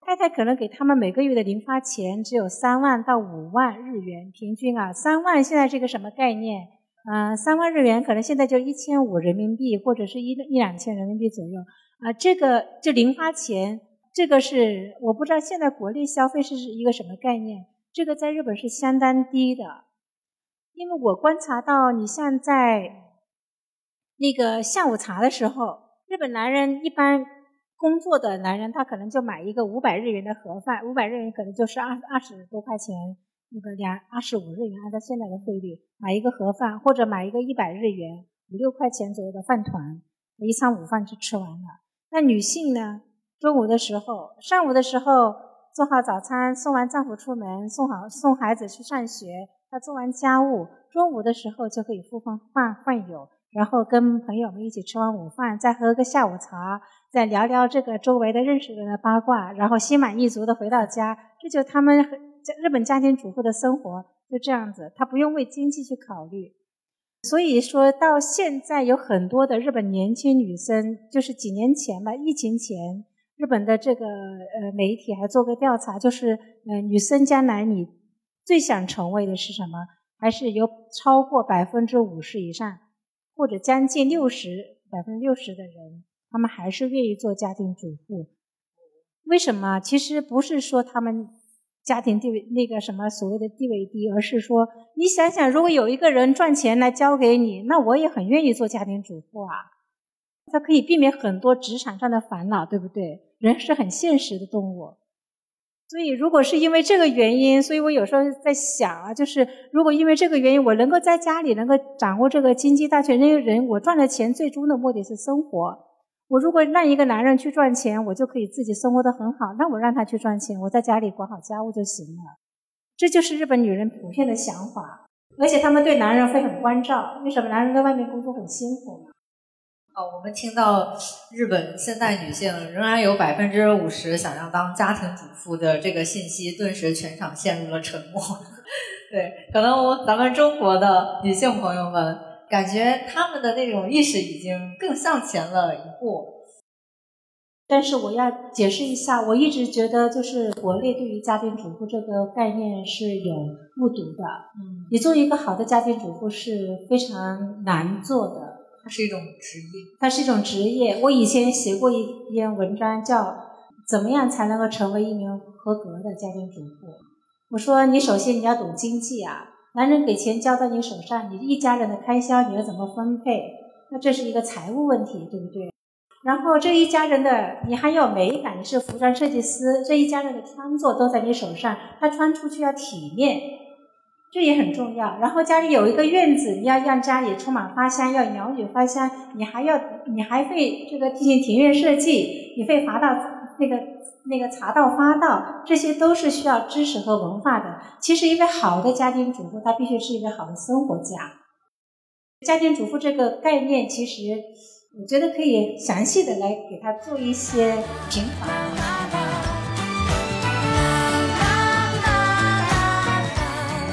太太可能给他们每个月的零花钱只有三万到五万日元，平均啊，三万现在是个什么概念？嗯，三万日元可能现在就一千五人民币，或者是一一两千人民币左右。啊，这个就零花钱，这个是我不知道现在国内消费是一个什么概念。这个在日本是相当低的，因为我观察到，你像在那个下午茶的时候，日本男人一般工作的男人，他可能就买一个五百日元的盒饭，五百日元可能就是二二十多块钱，那个两二十五日元，按照现在的汇率买一个盒饭，或者买一个一百日元五六块钱左右的饭团，一餐午饭就吃完了。那女性呢？中午的时候，上午的时候做好早餐，送完丈夫出门，送好送孩子去上学，她做完家务，中午的时候就可以呼朋唤唤友，然后跟朋友们一起吃完午饭，再喝个下午茶，再聊聊这个周围的认识人的八卦，然后心满意足的回到家。这就他们家日本家庭主妇的生活，就这样子，她不用为经济去考虑。所以说到现在，有很多的日本年轻女生，就是几年前吧，疫情前，日本的这个呃媒体还做过调查，就是呃女生将来你最想成为的是什么？还是有超过百分之五十以上，或者将近六十百分之六十的人，他们还是愿意做家庭主妇。为什么？其实不是说他们。家庭地位那个什么所谓的地位低，而是说你想想，如果有一个人赚钱来交给你，那我也很愿意做家庭主妇啊。他可以避免很多职场上的烦恼，对不对？人是很现实的动物，所以如果是因为这个原因，所以我有时候在想啊，就是如果因为这个原因，我能够在家里能够掌握这个经济大权，因为人我赚了钱，最终的目的是生活。我如果让一个男人去赚钱，我就可以自己生活的很好。那我让他去赚钱，我在家里管好家务就行了。这就是日本女人普遍的想法，而且他们对男人会很关照。为什么男人在外面工作很辛苦呢？哦，我们听到日本现代女性仍然有百分之五十想要当家庭主妇的这个信息，顿时全场陷入了沉默。对，可能咱们中国的女性朋友们。感觉他们的那种意识已经更向前了一步，但是我要解释一下，我一直觉得就是国内对于家庭主妇这个概念是有误读的。嗯，你做一个好的家庭主妇是非常难做的，是一种职业，它是一种职业。我以前写过一篇文章，叫《怎么样才能够成为一名合格的家庭主妇》。我说，你首先你要懂经济啊。男人给钱交到你手上，你一家人的开销你要怎么分配？那这是一个财务问题，对不对？然后这一家人的你还要美感，你是服装设计师，这一家人的穿着都在你手上，他穿出去要体面，这也很重要。然后家里有一个院子，你要让家里充满花香，要鸟语花香，你还要你还会这个进行庭院设计，你会划到那个。那个茶道、花道，这些都是需要知识和文化的。其实，一个好的家庭主妇，她必须是一个好的生活家。家庭主妇这个概念，其实我觉得可以详细的来给她做一些平反。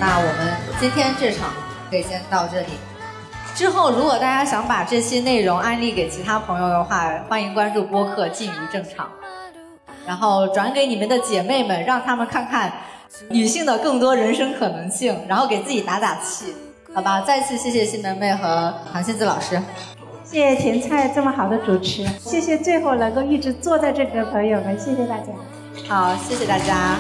那我们今天这场可以先到这里。之后，如果大家想把这期内容安利给其他朋友的话，欢迎关注播客“进于正常”。然后转给你们的姐妹们，让她们看看女性的更多人生可能性，然后给自己打打气，好吧？再次谢谢新门妹和唐新子老师，谢谢甜菜这么好的主持，谢谢最后能够一直坐在这里的朋友们，谢谢大家，好，谢谢大家。